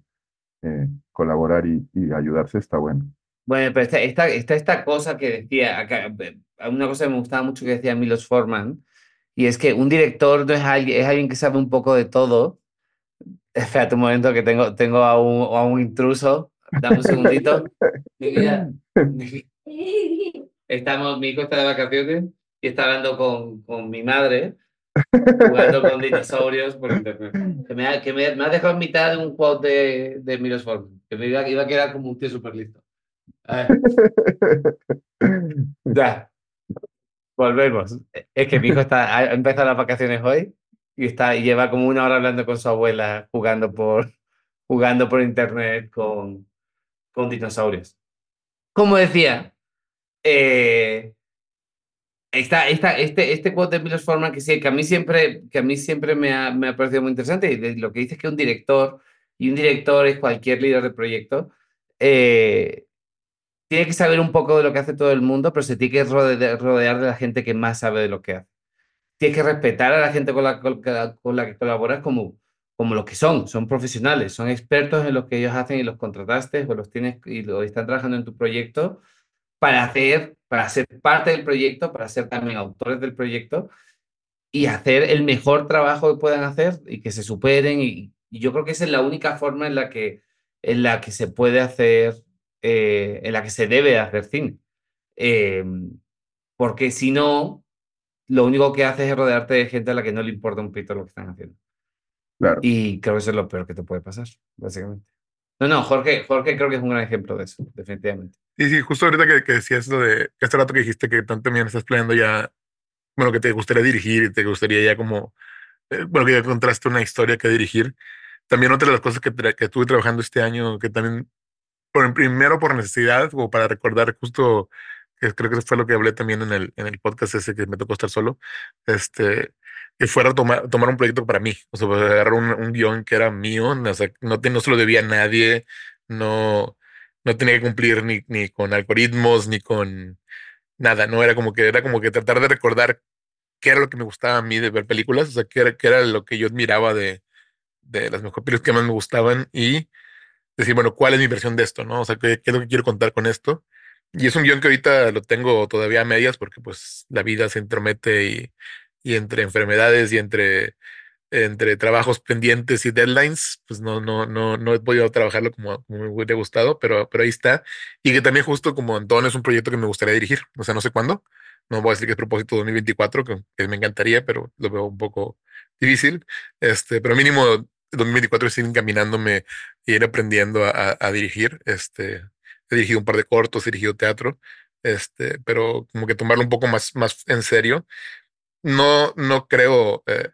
eh, colaborar y, y, ayudarse está bueno. Bueno, pero está, está, está esta cosa que decía, acá, una cosa que me gustaba mucho que decía Milos Forman, y es que un director no es alguien, es alguien que sabe un poco de todo, Espérate un momento que tengo, tengo a, un, a un intruso. Dame un segundito. Estamos, mi hijo está de vacaciones y está hablando con, con mi madre, jugando con dinosaurios por internet. Que me ha, que me, me ha dejado en mitad de un quote de, de Forman, que me iba, iba a quedar como un tío súper listo. Ya. Volvemos. Es que mi hijo está, ha empezado las vacaciones hoy y está y lleva como una hora hablando con su abuela jugando por jugando por internet con, con dinosaurios. Como decía, eh, esta, esta, este, este quote de Milos Forman que, sí, que a mí siempre, que a mí siempre me, ha, me ha parecido muy interesante, y lo que dice es que un director, y un director es cualquier líder de proyecto, eh, tiene que saber un poco de lo que hace todo el mundo, pero se tiene que rodear, rodear de la gente que más sabe de lo que hace tienes que respetar a la gente con la, con la que colaboras como, como lo que son, son profesionales, son expertos en lo que ellos hacen y los contrataste o los tienes y lo están trabajando en tu proyecto para hacer, para ser parte del proyecto, para ser también autores del proyecto y hacer el mejor trabajo que puedan hacer y que se superen y, yo creo que esa es la única forma en la que, en la que se puede hacer, eh, en la que se debe hacer cine. Eh, porque si no, lo único que haces es rodearte de gente a la que no le importa un pito lo que están haciendo. Claro. Y creo que eso es lo peor que te puede pasar, básicamente. No, no, Jorge, Jorge creo que es un gran ejemplo de eso, definitivamente. Sí, sí, justo ahorita que, que decías lo de este rato que dijiste que tanto también estás planeando ya, bueno, que te gustaría dirigir y te gustaría ya como, eh, bueno, que ya encontraste una historia que dirigir. También otra de las cosas que, que estuve trabajando este año, que también, por, primero por necesidad, o para recordar justo creo que fue lo que hablé también en el, en el podcast ese que me tocó estar solo, este, que fuera a tomar, tomar un proyecto para mí, o sea, agarrar un, un guion que era mío, o sea, no, no se lo debía a nadie, no, no tenía que cumplir ni, ni con algoritmos, ni con nada, no era como que, era como que tratar de recordar qué era lo que me gustaba a mí de ver películas, o sea, qué era, qué era lo que yo admiraba de, de las mejores películas que más me gustaban y decir, bueno, ¿cuál es mi versión de esto? ¿No? O sea, ¿qué, qué es lo que quiero contar con esto? Y es un guion que ahorita lo tengo todavía a medias porque pues la vida se entromete y, y entre enfermedades y entre, entre trabajos pendientes y deadlines, pues no, no, no, no he podido trabajarlo como, me hubiera gustado, pero, pero ahí está. Y que también justo como Antón es un proyecto que me gustaría dirigir, o sea, no sé cuándo. No voy a decir que es propósito 2024, que, que me encantaría, pero lo veo un poco difícil. Este, pero mínimo 2024 es ir encaminándome y ir aprendiendo a, a dirigir. Este, he dirigido un par de cortos, he dirigido teatro, este, pero como que tomarlo un poco más, más en serio. No, no creo eh,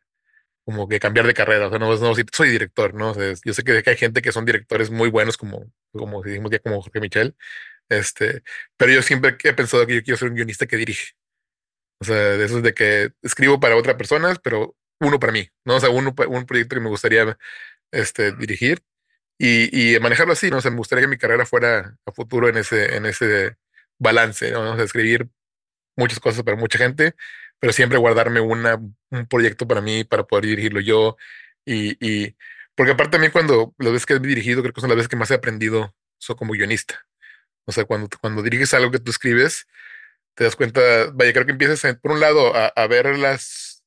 como que cambiar de carrera, o sea, no, no soy director, ¿no? O sea, yo sé que hay gente que son directores muy buenos, como, como dijimos ya, como Jorge Michel, este, pero yo siempre he pensado que yo quiero ser un guionista que dirige. O sea, de eso es de que escribo para otras personas, pero uno para mí, ¿no? O sea, uno, un proyecto que me gustaría este, dirigir y, y manejarlo así, ¿no? O sea, me gustaría que mi carrera fuera a futuro en ese, en ese balance, ¿no? O sea, escribir muchas cosas para mucha gente, pero siempre guardarme una, un proyecto para mí, para poder dirigirlo yo. Y, y porque aparte también cuando las veces que he dirigido, creo que son las veces que más he aprendido soy como guionista. O sea, cuando, cuando diriges algo que tú escribes, te das cuenta, vaya, creo que empiezas por un lado a, a, ver las,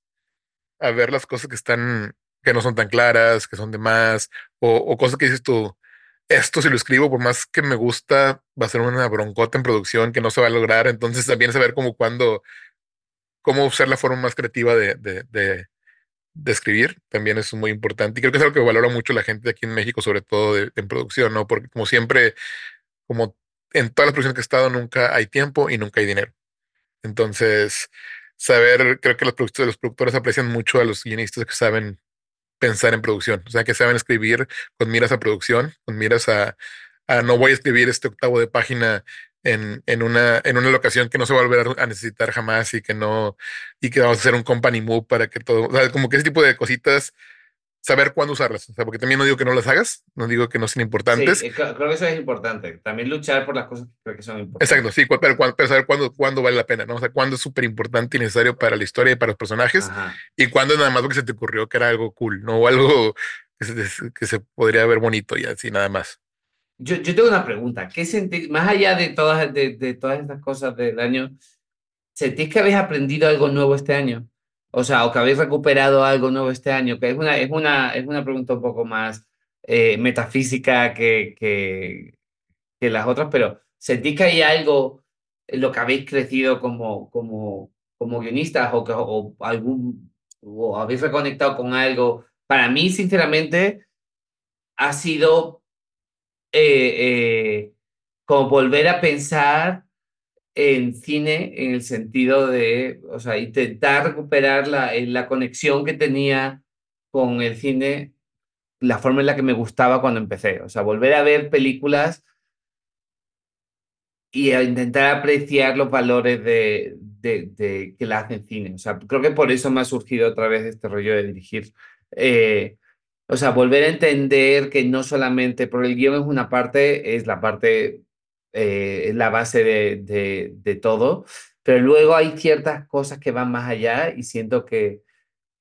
a ver las cosas que están, que no son tan claras, que son de más, o, o cosas que dices tú, esto si lo escribo, por más que me gusta, va a ser una broncota en producción que no se va a lograr. Entonces también saber cómo cuándo, cómo usar la forma más creativa de, de, de, de, escribir también es muy importante. Y creo que es algo que valora mucho la gente aquí en México, sobre todo en producción, ¿no? Porque como siempre, como en todas las producciones que he estado, nunca hay tiempo y nunca hay dinero. Entonces, saber, creo que los productores, los productores aprecian mucho a los guionistas que saben pensar en producción, o sea, que saben escribir con miras a producción, con miras a, no voy a escribir este octavo de página en, en, una, en una locación que no se va a volver a necesitar jamás y que no, y que vamos a hacer un company move para que todo, o sea, como que ese tipo de cositas saber cuándo usarlas. O sea, porque también no digo que no las hagas, no digo que no sean importantes. Sí, creo que eso es importante. También luchar por las cosas que creo que son importantes. Exacto, sí, pero, pero saber cuándo, cuándo vale la pena, ¿no? O sea, cuándo es súper importante y necesario para la historia y para los personajes. Ajá. Y cuándo nada más lo que se te ocurrió que era algo cool, ¿no? O algo que se, que se podría ver bonito y así, nada más. Yo, yo tengo una pregunta. ¿Qué sentís, más allá de todas, de, de todas estas cosas del año, ¿sentís que habéis aprendido algo nuevo este año? O sea, o que habéis recuperado algo nuevo este año, que es una, es una, es una pregunta un poco más eh, metafísica que, que, que, las otras, pero ¿sentís que hay algo en lo que habéis crecido como, como, como guionistas o, que, o, algún, o habéis reconectado con algo? Para mí, sinceramente, ha sido eh, eh, como volver a pensar en cine en el sentido de, o sea, intentar recuperar la, eh, la conexión que tenía con el cine, la forma en la que me gustaba cuando empecé. O sea, volver a ver películas y a intentar apreciar los valores de, de, de, que la hacen cine. O sea, creo que por eso me ha surgido otra vez este rollo de dirigir. Eh, o sea, volver a entender que no solamente, por el guion es una parte, es la parte eh, la base de, todo, pero luego hay ciertas cosas que van más allá y siento que,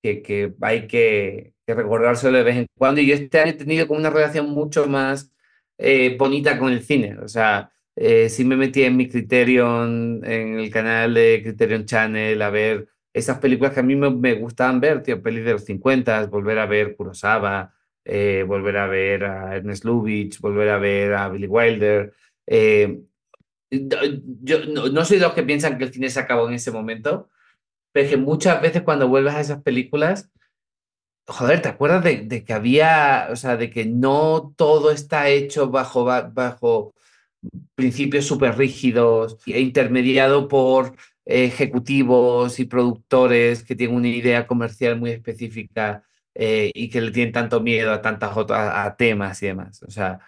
que, hay que, que, recordárselo de vez en cuando. Y yo este año he tenido como una relación mucho más eh, bonita con el cine, o sea, eh, me metí en mi Criterion, en el canal de Criterion Channel, a ver esas películas que a mí me, me gustaban ver, tío, pelis de los 50, volver a ver Kurosawa, eh, volver a ver a Ernest Lubitsch, volver a ver a Billy Wilder. Eh, yo no, no, soy de los que piensan que el cine se acabó en ese momento, pero es que muchas veces cuando vuelves a esas películas, joder, ¿te acuerdas de, que había, o sea, de que no todo está hecho bajo, bajo principios súper rígidos e intermediado por ejecutivos y productores que tienen una idea comercial muy específica eh, y que le tienen tanto miedo a tantas otras a, a temas y demás. O sea,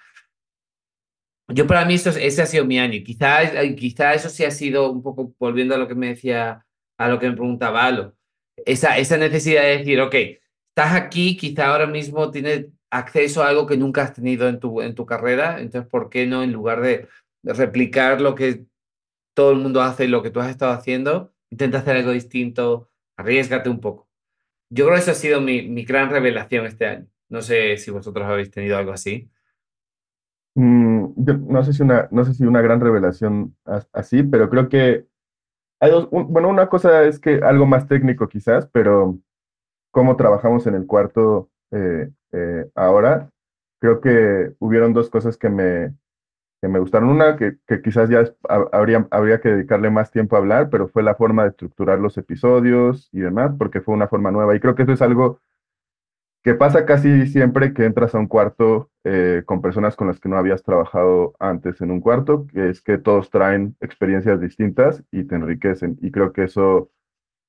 yo para mí eso, ese ha sido mi año. Quizá, quizá eso sí ha sido un poco, volviendo a lo que me decía, a lo que me preguntaba Alo, esa, esa necesidad de decir, ok, estás aquí, quizá ahora mismo tienes acceso a algo que nunca has tenido en tu, en tu carrera, entonces, ¿por qué no, en lugar de replicar lo que todo el mundo hace y lo que tú has estado haciendo, intenta hacer algo distinto, arriesgate un poco? Yo creo que eso ha sido mi, mi gran revelación este año. No sé si vosotros habéis tenido algo así. Mm, yo no sé si una, no sé si una gran revelación así, pero creo que hay dos, bueno, una cosa es que algo más técnico quizás, pero cómo trabajamos en el cuarto eh, eh, ahora, creo que hubieron dos cosas que me, que me gustaron. Una, que, que quizás ya habría, habría que dedicarle más tiempo a hablar, pero fue la forma de estructurar los episodios y demás, porque fue una forma nueva. Y creo que eso es algo que pasa casi siempre que entras a un cuarto eh, con personas con las que no habías trabajado antes en un cuarto, que es que todos traen experiencias distintas y te enriquecen. Y creo que eso,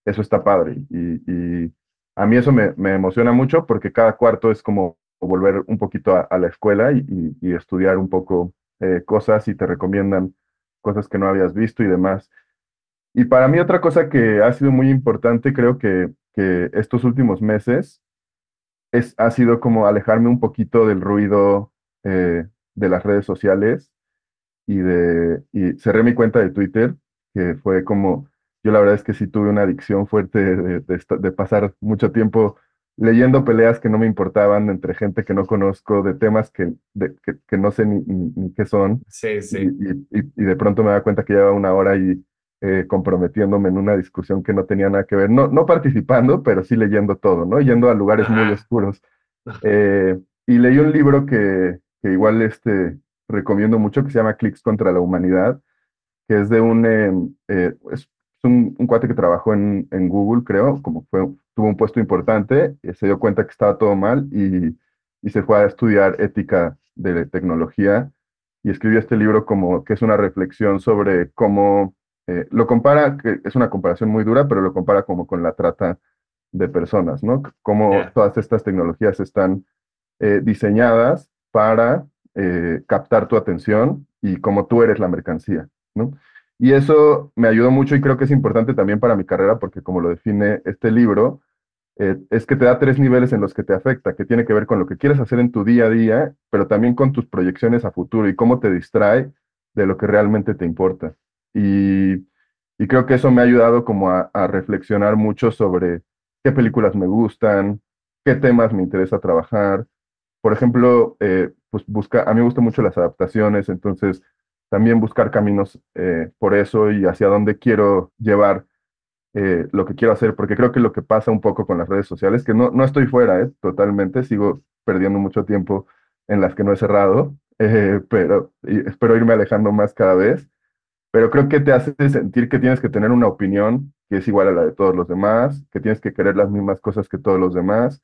eso está padre. Y, y a mí eso me, me, emociona mucho porque cada cuarto es como volver un poquito a, a la escuela y, y, estudiar un poco eh, cosas y te recomiendan cosas que no habías visto y demás. y para mí otra cosa que ha sido muy importante, creo que, que estos últimos meses, es, ha sido como alejarme un poquito del ruido eh, de las redes sociales y, de, y cerré mi cuenta de Twitter, que fue como, yo la verdad es que sí tuve una adicción fuerte de, de, de pasar mucho tiempo leyendo peleas que no me importaban entre gente que no conozco, de temas que, de, que, que, no sé ni, ni, ni, qué son. Sí, sí. Y, y, y, de pronto me da cuenta que lleva una hora y eh, comprometiéndome en una discusión que no tenía nada que ver. No, no participando, pero sí leyendo todo, ¿no? Yendo a lugares Ajá. muy oscuros. Eh, y leí un libro que, que, igual este, recomiendo mucho, que se llama Clics contra la Humanidad, que es de un, eh, es un, un, cuate que trabajó en, en Google, creo, como fue tuvo un puesto importante, y se dio cuenta que estaba todo mal y, y, se fue a estudiar ética de tecnología y escribió este libro como que es una reflexión sobre cómo eh, lo compara, que es una comparación muy dura, pero lo compara como con la trata de personas, ¿no? Cómo yeah. todas estas tecnologías están eh, diseñadas para eh, captar tu atención y cómo tú eres la mercancía, ¿no? Y eso me ayudó mucho y creo que es importante también para mi carrera porque como lo define este libro, eh, es que te da tres niveles en los que te afecta, que tiene que ver con lo que quieres hacer en tu día a día, pero también con tus proyecciones a futuro y cómo te distrae de lo que realmente te importa. Y, y creo que eso me ha ayudado como a, reflexionar mucho sobre qué películas me gustan, qué temas me interesa trabajar. Por ejemplo, eh, pues busca, a mí me gustan mucho las adaptaciones, entonces también buscar caminos eh, por eso y hacia dónde quiero llevar eh, lo que quiero hacer, porque creo que lo que pasa un poco con las redes sociales, que no, no estoy fuera, eh, totalmente, sigo perdiendo mucho tiempo en las que no he cerrado, eh, pero espero irme alejando más cada vez, pero creo que te hace sentir que tienes que tener una opinión que es igual a la de todos los demás, que tienes que querer las mismas cosas que todos los demás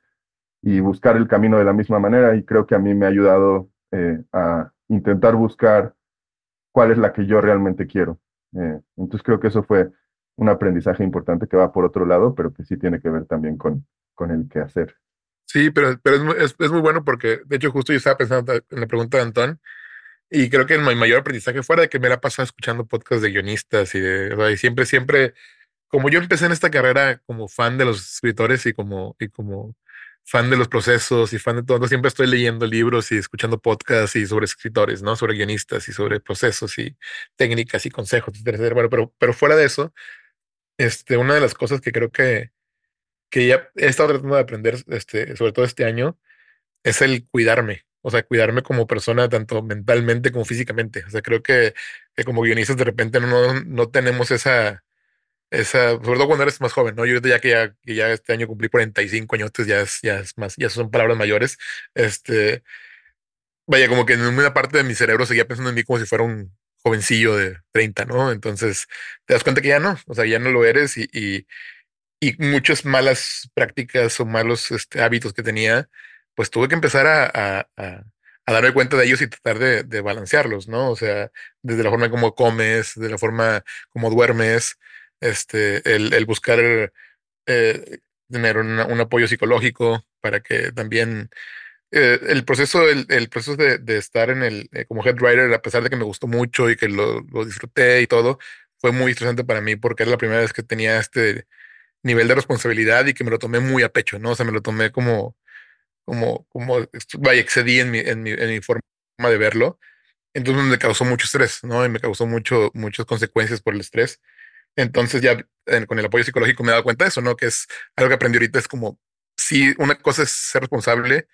y buscar el camino de la misma manera, y creo que a mí me ha ayudado eh, a intentar buscar cuál es la que yo realmente quiero. Eh, entonces creo que eso fue un aprendizaje importante que va por otro lado, pero que sí tiene que ver también con, con el qué hacer. Sí, pero, pero es, es, es, muy bueno porque, de hecho, justo yo estaba pensando en la pregunta de Antón, y creo que mi mayor aprendizaje fuera de que me la pasado escuchando podcasts de guionistas y de, o siempre, siempre, como yo empecé en esta carrera como fan de los escritores y como, y como fan de los procesos y fan de todo, siempre estoy leyendo libros y escuchando podcasts y sobre escritores, ¿no? Sobre guionistas y sobre procesos y técnicas y consejos, etcétera. Bueno, pero, pero fuera de eso, este, una de las cosas que creo que, que ya he estado tratando de aprender, este, sobre todo este año, es el cuidarme. O sea, cuidarme como persona, tanto mentalmente como físicamente. O sea, creo que, que como guionistas de repente no, no tenemos esa, esa, sobre todo cuando eres más joven, ¿no? Yo ya que ya, que ya este año cumplí 45 años, ya es, ya es más, ya son palabras mayores. Este, vaya, como que en una parte de mi cerebro seguía pensando en mí como si fuera un jovencillo de 30, ¿no? Entonces te das cuenta que ya no, o sea, ya no lo eres y, y, y muchas malas prácticas o malos este, hábitos que tenía, pues tuve que empezar a, a, a, darme cuenta de ellos y tratar de, de, balancearlos, ¿no? O sea, desde la forma como comes, de la forma como duermes, este, el, el buscar eh, tener un, un apoyo psicológico para que también eh, el proceso, el, el proceso de, de, estar en el, eh, como head writer, a pesar de que me gustó mucho y que lo, lo, disfruté y todo, fue muy estresante para mí porque era la primera vez que tenía este nivel de responsabilidad y que me lo tomé muy a pecho, ¿no? O sea, me lo tomé como, como, como, vaya, excedí en mi, en mi, en mi forma de verlo. Entonces me causó mucho estrés, ¿no? Y me causó mucho, muchas consecuencias por el estrés. Entonces ya en, con el apoyo psicológico me he dado cuenta de eso, ¿no? Que es algo que aprendí ahorita, es como, si una cosa es ser responsable,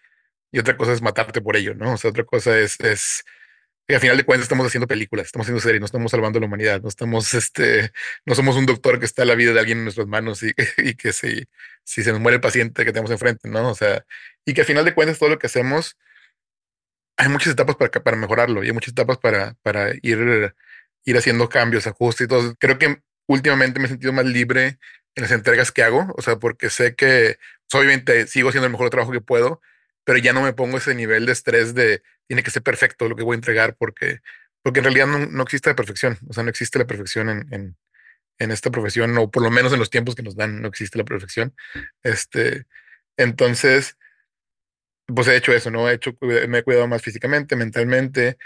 y otra cosa es matarte por ello, ¿no? O sea, otra cosa es, es que al final de cuentas estamos haciendo películas, estamos haciendo series, no estamos salvando la humanidad, no estamos, este, no somos un doctor que está la vida de alguien en nuestras manos y, y que si, si se nos muere el paciente que tenemos enfrente, ¿no? O sea, y que al final de cuentas todo lo que hacemos, hay muchas etapas para, para mejorarlo y hay muchas etapas para, para ir, ir haciendo cambios, ajustes y todo. Creo que últimamente me he sentido más libre en las entregas que hago, o sea, porque sé que obviamente sigo haciendo el mejor trabajo que puedo, pero ya no me pongo ese nivel de estrés de tiene que ser perfecto lo que voy a entregar porque, porque en realidad no, no existe la perfección, o sea, no existe la perfección en, en, esta profesión, o por lo menos en los tiempos que nos dan, no existe la perfección. Este, entonces, pues he hecho eso, ¿no? He hecho, me he cuidado más físicamente, mentalmente.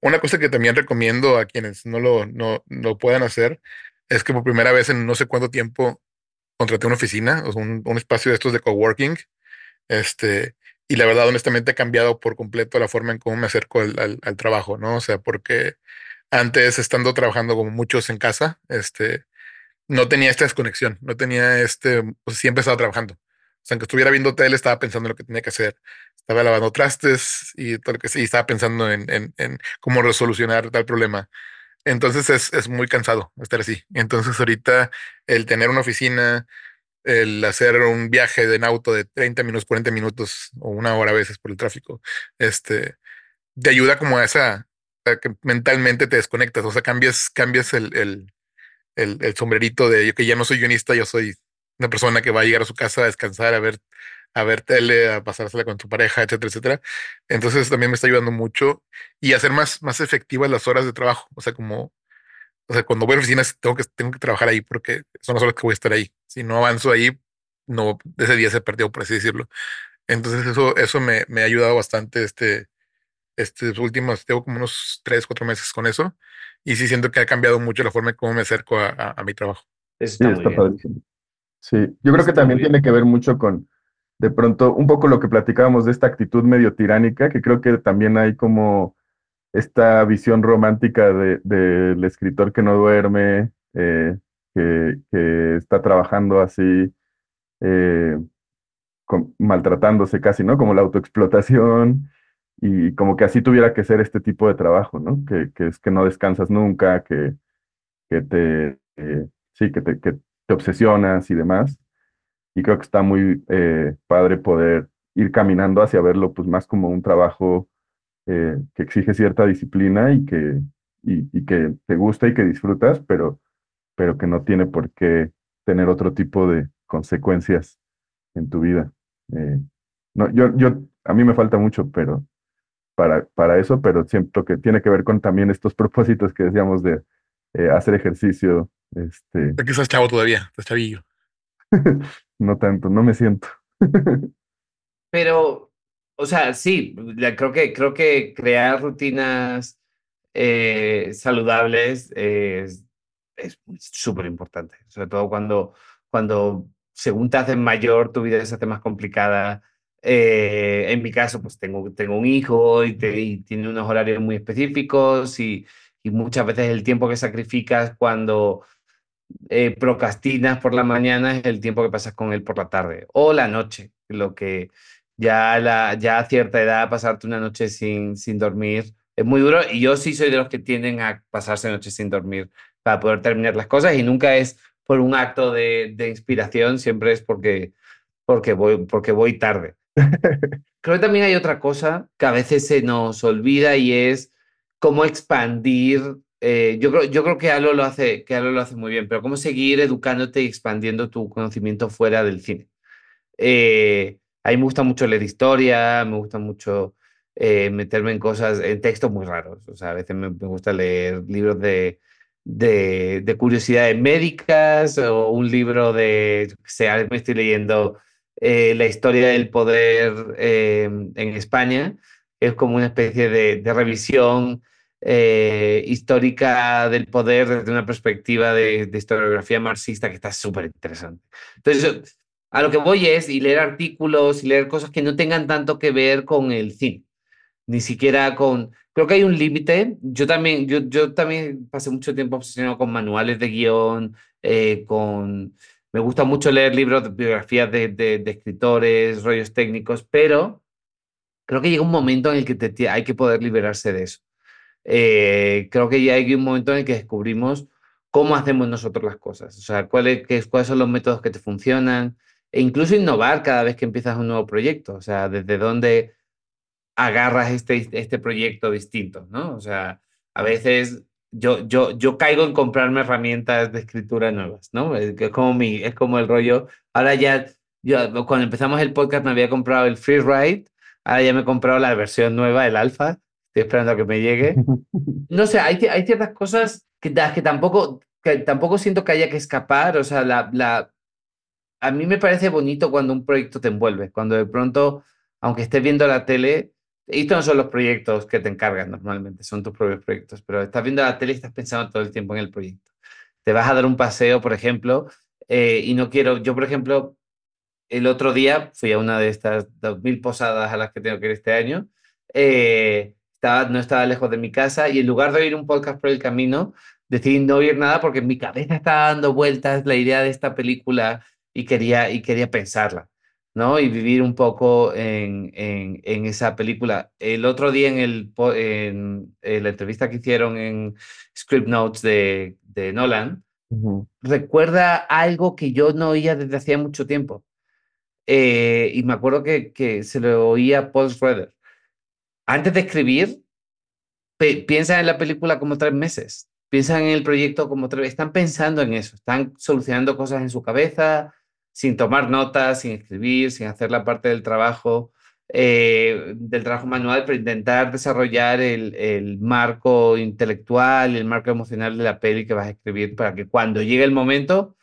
Una cosa que también recomiendo a quienes no lo, no, lo puedan hacer es que por primera vez en no sé cuánto tiempo contraté una oficina, un, un, espacio de estos de coworking. Este, y la verdad, honestamente, ha cambiado por completo la forma en cómo me acerco al, al, trabajo, ¿no? O sea, porque antes, estando trabajando como muchos en casa, este, no tenía esta desconexión, no tenía este, pues siempre estaba trabajando. O sea, aunque estuviera viendo tele, estaba pensando en lo que tenía que hacer. Estaba lavando trastes y todo lo que sí, estaba pensando en, en, en cómo resolucionar tal problema. Entonces es, es, muy cansado estar así. Entonces ahorita el tener una oficina, el hacer un viaje en auto de 30 minutos, 40 minutos o una hora a veces por el tráfico, este, te ayuda como a esa, a que mentalmente te desconectas, o sea, cambias, cambias el, el, el, sombrerito de que ya no soy guionista, yo soy una persona que va a llegar a su casa a descansar, a ver a ver tele, a pasársela con tu pareja, etcétera, etcétera. Entonces también me está ayudando mucho y hacer más, más efectivas las horas de trabajo. O sea, como, o sea, cuando voy a oficinas tengo que, tengo que trabajar ahí porque son las horas que voy a estar ahí. Si no avanzo ahí, no, ese día se perdió, por así decirlo. Entonces eso, eso me, me ha ayudado bastante este, este últimos, tengo como unos tres, cuatro meses con eso. Y sí siento que ha cambiado mucho la forma en cómo me acerco a, a, a mi trabajo. Está, sí, está padrísimo. Sí, yo creo que también tiene que ver mucho con, de pronto un poco lo que platicábamos de esta actitud medio tiránica, que creo que también hay como esta visión romántica del de, escritor que no duerme, eh, que, está trabajando así, eh, maltratándose casi, ¿no? Como la autoexplotación y como que así tuviera que ser este tipo de trabajo, ¿no? Que, que es que no descansas nunca, que, que te, eh, sí, que te, que te obsesionas y demás y creo que está muy eh, padre poder ir caminando hacia verlo pues más como un trabajo que exige cierta disciplina y que, y, que te gusta y que disfrutas, pero, pero que no tiene por qué tener otro tipo de consecuencias en tu vida. Eh, no, yo, yo, a mí me falta mucho, pero para, para eso, pero siento que tiene que ver con también estos propósitos que decíamos de hacer ejercicio. Este... que estás chavo todavía, estás chavillo. no tanto, no me siento. Pero, o sea, sí, creo que, creo que crear rutinas eh, saludables es súper importante, sobre todo cuando, cuando según te haces mayor, tu vida se hace más complicada. Eh, en mi caso, pues tengo, tengo un hijo y, te, y tiene unos horarios muy específicos y, y muchas veces el tiempo que sacrificas cuando eh, procrastinas por la mañana es el tiempo que pasas con él por la tarde o la noche, lo que ya, la, ya a cierta edad pasarte una noche sin, sin dormir es muy duro y yo sí soy de los que tienden a pasarse noches sin dormir para poder terminar las cosas y nunca es por un acto de, de inspiración, siempre es porque, porque, voy, porque voy tarde. Creo que también hay otra cosa que a veces se nos olvida y es cómo expandir eh, yo, creo, yo creo que Alo lo hace, que Alo lo hace muy bien, pero cómo seguir educándote y expandiendo tu conocimiento fuera del cine. Eh, a mí me gusta mucho leer historia, me gusta mucho eh, meterme en cosas, en textos muy raros. O sea, a veces me, me gusta leer libros de, de, de, curiosidades médicas o un libro de, sea, me estoy leyendo la historia del poder en España. Es como una especie de, de revisión eh, histórica del poder desde una perspectiva de, historiografía marxista que está súper interesante. Entonces, a lo que voy es y leer artículos y leer cosas que no tengan tanto que ver con el cine, ni siquiera con... Creo que hay un límite. Yo también, yo, yo también pasé mucho tiempo obsesionado con manuales de guion, eh, con... Me gusta mucho leer libros de biografías de, de, escritores, rollos técnicos, pero creo que llega un momento en el que te, hay que poder liberarse de eso. Eh, creo que ya hay un momento en el que descubrimos cómo hacemos nosotros las cosas, o sea, cuáles, qué, cuáles son los métodos que te funcionan, e incluso innovar cada vez que empiezas un nuevo proyecto, o sea, desde dónde agarras este, este proyecto distinto, ¿no? O sea, a veces yo, yo, yo caigo en comprarme herramientas de escritura nuevas, ¿no? Es, como, mi, es como el rollo, ahora ya, yo, cuando empezamos el podcast me había comprado el Freeride, ahora ya me he comprado la versión nueva, el alfa, Estoy esperando a que me llegue. No sé, hay, hay ciertas cosas que, que, tampoco, que tampoco siento que haya que escapar. O sea, la, la, a mí me parece bonito cuando un proyecto te envuelve, cuando de pronto, aunque estés viendo la tele, estos no son los proyectos que te encargan normalmente, son tus propios proyectos, pero estás viendo la tele y estás pensando todo el tiempo en el proyecto. te vas a dar un paseo, por ejemplo, eh, y no quiero, yo por ejemplo, el otro día fui a una de estas 2.000 posadas a las que tengo que ir este año, eh, estaba, no estaba lejos de mi casa y en lugar de oír un podcast por el camino, decidí no oír nada porque en mi cabeza estaba dando vueltas la idea de esta película y quería, y quería pensarla. ¿No? Y vivir un poco en, en, en, esa película. El otro día en, el, en, la entrevista que hicieron en Script Notes de, de Nolan, recuerda algo que yo no oía desde hacía mucho tiempo. Eh, y me acuerdo que, que, se lo oía a Paul Schroeder. Antes de escribir, piensan en la película como tres meses. Piensan en el proyecto como tres Están pensando en eso. Están solucionando cosas en su cabeza, sin tomar notas, sin escribir, sin hacer la parte del trabajo, eh, del trabajo manual, pero intentar desarrollar el, el, marco intelectual, el marco emocional de la peli que vas a escribir para que cuando llegue el momento,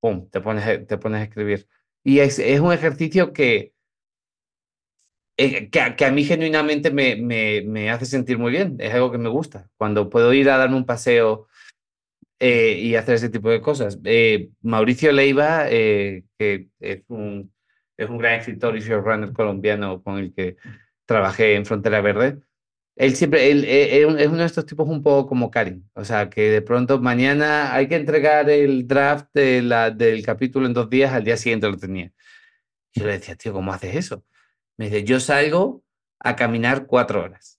¡pum!, te pones, te pones a escribir. Y es, es un ejercicio que, eh, que, que, a mí genuinamente me, me, me hace sentir muy bien, es algo que me gusta. Cuando puedo ir a darme un paseo eh, y hacer ese tipo de cosas. Eh, Mauricio Leiva, eh, que es un, es un gran escritor y showrunner colombiano con el que trabajé en Frontera Verde, él siempre él, es uno de estos tipos un poco como Karin, o sea, que de pronto mañana hay que entregar el draft de la, del capítulo en dos días, al día siguiente lo tenía. Yo le decía, tío, ¿cómo haces eso? Me dice, yo salgo a caminar cuatro horas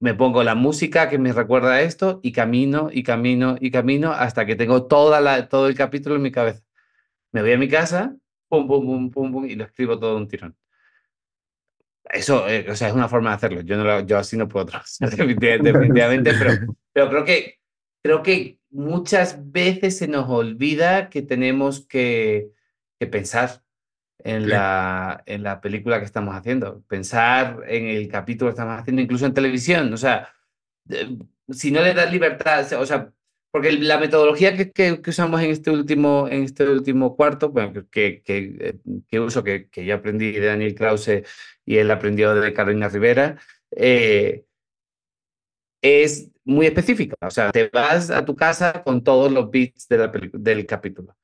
me pongo la música que me recuerda a esto y camino y camino y camino hasta que tengo toda la, todo el capítulo en mi cabeza. Me voy a mi casa, pum, pum, pum, pum, pum, y lo escribo todo un tirón. Eso, eh, o sea, es una forma de hacerlo. Yo, no yo así no puedo trabajar, definitivamente, pero, pero creo, que, creo que muchas veces se nos olvida que tenemos que, que pensar en, la, en la película que estamos haciendo, pensar en el capítulo que estamos haciendo, incluso en televisión. O sea, si no le das libertad, o sea, porque la metodología que, que, usamos en este último, en este último cuarto, bueno, que, que, que uso, que, que yo aprendí de Daniel Krause y él aprendió de Carolina Rivera, eh, es muy específica. O sea, te vas a tu casa con todos los bits de la del capítulo.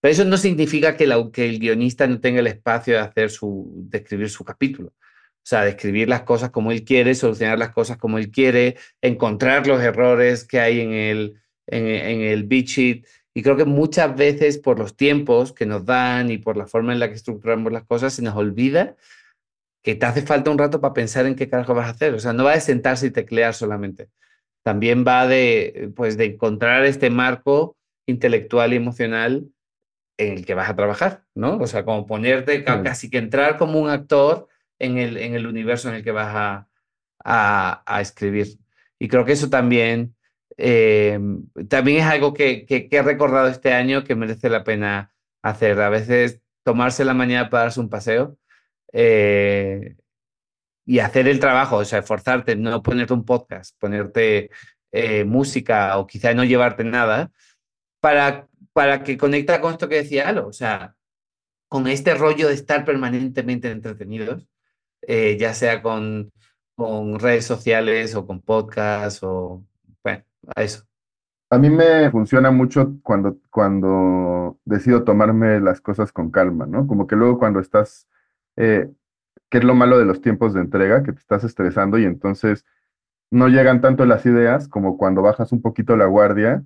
Pero eso no significa que, que, el guionista no tenga el espacio de, hacer su, de escribir su capítulo. O sea, de escribir las cosas como él quiere, solucionar las cosas como él quiere, encontrar los errores que hay en el, en, en el beat sheet. Y creo que muchas veces por los tiempos que nos dan y por la forma en la que estructuramos las cosas, se nos olvida que te hace falta un rato para pensar en qué carajo vas a hacer. O sea, no va de sentarse y teclear solamente. También va de, pues, de encontrar este marco intelectual y emocional en el que vas a trabajar, ¿no? O sea, como ponerte, casi que entrar como un actor en el, en el universo en el que vas a, a, a escribir. Y creo que eso también, eh, también es algo que, que, he recordado este año que merece la pena hacer. A veces tomarse la mañana para darse un paseo eh, y hacer el trabajo, o sea, esforzarte, no ponerte un podcast, ponerte eh, música o quizá no llevarte nada, para para que conecta con esto que decía Alo, o sea, con este rollo de estar permanentemente entretenidos, eh, ya sea con, redes sociales o con podcasts o, bueno, a eso. A mí me funciona mucho cuando, cuando decido tomarme las cosas con calma, ¿no? Como que luego cuando estás, eh, que es lo malo de los tiempos de entrega, que te estás estresando y entonces no llegan tanto las ideas como cuando bajas un poquito la guardia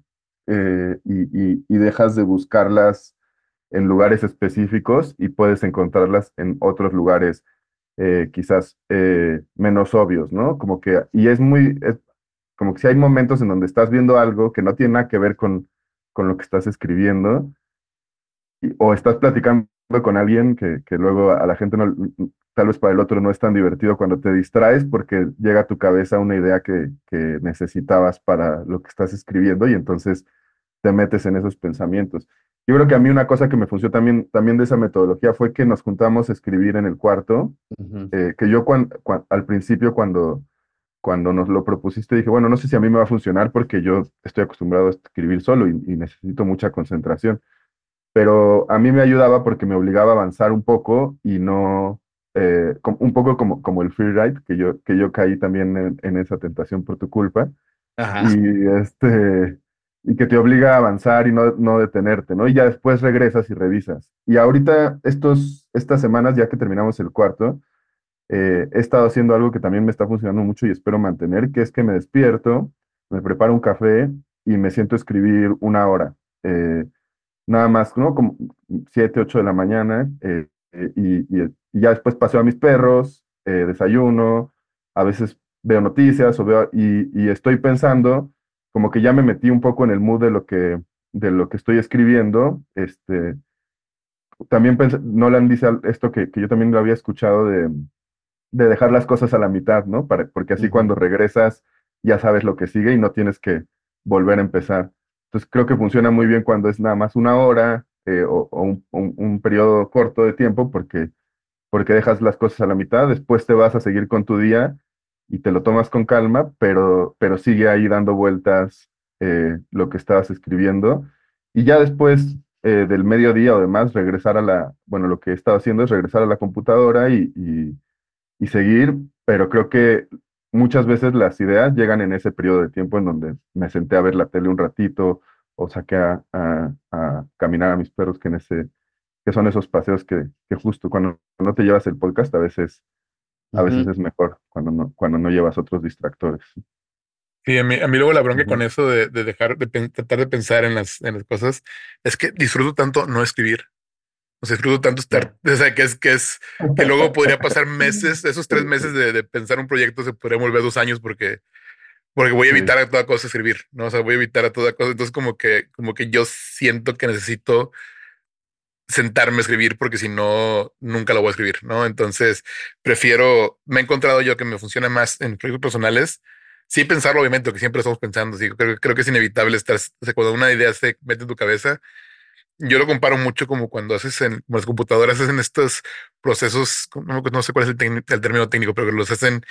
eh, y, dejas de buscarlas en lugares específicos y puedes encontrarlas en otros lugares eh, quizás eh, menos obvios, ¿no? Como que, y es muy, como que si hay momentos en donde estás viendo algo que no tiene nada que ver con, con lo que estás escribiendo, o estás platicando con alguien que, que, luego a la gente no, tal vez para el otro no es tan divertido cuando te distraes porque llega a tu cabeza una idea que, que necesitabas para lo que estás escribiendo y entonces te metes en esos pensamientos. Yo creo que a mí una cosa que me funcionó también, también de esa metodología fue que nos juntamos a escribir en el cuarto, eh, que yo al principio cuando, cuando nos lo propusiste dije, bueno, no sé si a mí me va a funcionar porque yo estoy acostumbrado a escribir solo y, necesito mucha concentración, pero a mí me ayudaba porque me obligaba a avanzar un poco y no, eh, un poco como, como el freeride, que yo, que yo caí también en, esa tentación por tu culpa. Y este y que te obliga a avanzar y no, no detenerte, ¿no? Y ya después regresas y revisas. Y ahorita, estos, estas semanas, ya que terminamos el cuarto, eh, he estado haciendo algo que también me está funcionando mucho y espero mantener, que es que me despierto, me preparo un café y me siento a escribir una hora. Eh, nada más, ¿no? Como 7, 8 de la mañana eh, y, y, ya después paseo a mis perros, desayuno, a veces veo noticias o veo, y, y estoy pensando como que ya me metí un poco en el mood de lo que, de lo que estoy escribiendo. Este, también pensé, Nolan dice esto que, que, yo también lo había escuchado de, de, dejar las cosas a la mitad, ¿no? Para, porque así cuando regresas ya sabes lo que sigue y no tienes que volver a empezar. Entonces creo que funciona muy bien cuando es nada más una hora eh, o, un, un, periodo corto de tiempo porque, porque dejas las cosas a la mitad, después te vas a seguir con tu día y te lo tomas con calma, pero, pero sigue ahí dando vueltas eh, lo que estabas escribiendo. Y ya después eh, del mediodía o demás, regresar a la, bueno, lo que he estado haciendo es regresar a la computadora y, y, seguir, pero creo que muchas veces las ideas llegan en ese periodo de tiempo en donde me senté a ver la tele un ratito o saqué a, a, caminar a mis perros, que, en ese, que son esos paseos que, que justo cuando no te llevas el podcast a veces a veces es mejor cuando no, cuando no llevas otros distractores. Sí, a mí, a mí luego la bronca con eso de, de dejar de tratar de pensar en las, en las cosas es que disfruto tanto no escribir. O sea, disfruto tanto estar, o sea, que es que es que luego podría pasar meses, esos tres meses de, de, pensar un proyecto se podría volver dos años porque, porque voy a evitar a toda cosa escribir, ¿no? O sea, voy a evitar a toda cosa. Entonces, como que, como que yo siento que necesito sentarme a escribir porque si no, nunca lo voy a escribir, ¿no? Entonces, prefiero, me he encontrado yo que me funciona más en proyectos personales, sí pensarlo, obviamente, que siempre estamos pensando, sí, creo, creo que es inevitable estar, o sea, cuando una idea se mete en tu cabeza, yo lo comparo mucho como cuando haces en las computadoras, hacen estos procesos, no, no sé cuál es el, el, término técnico, pero que los hacen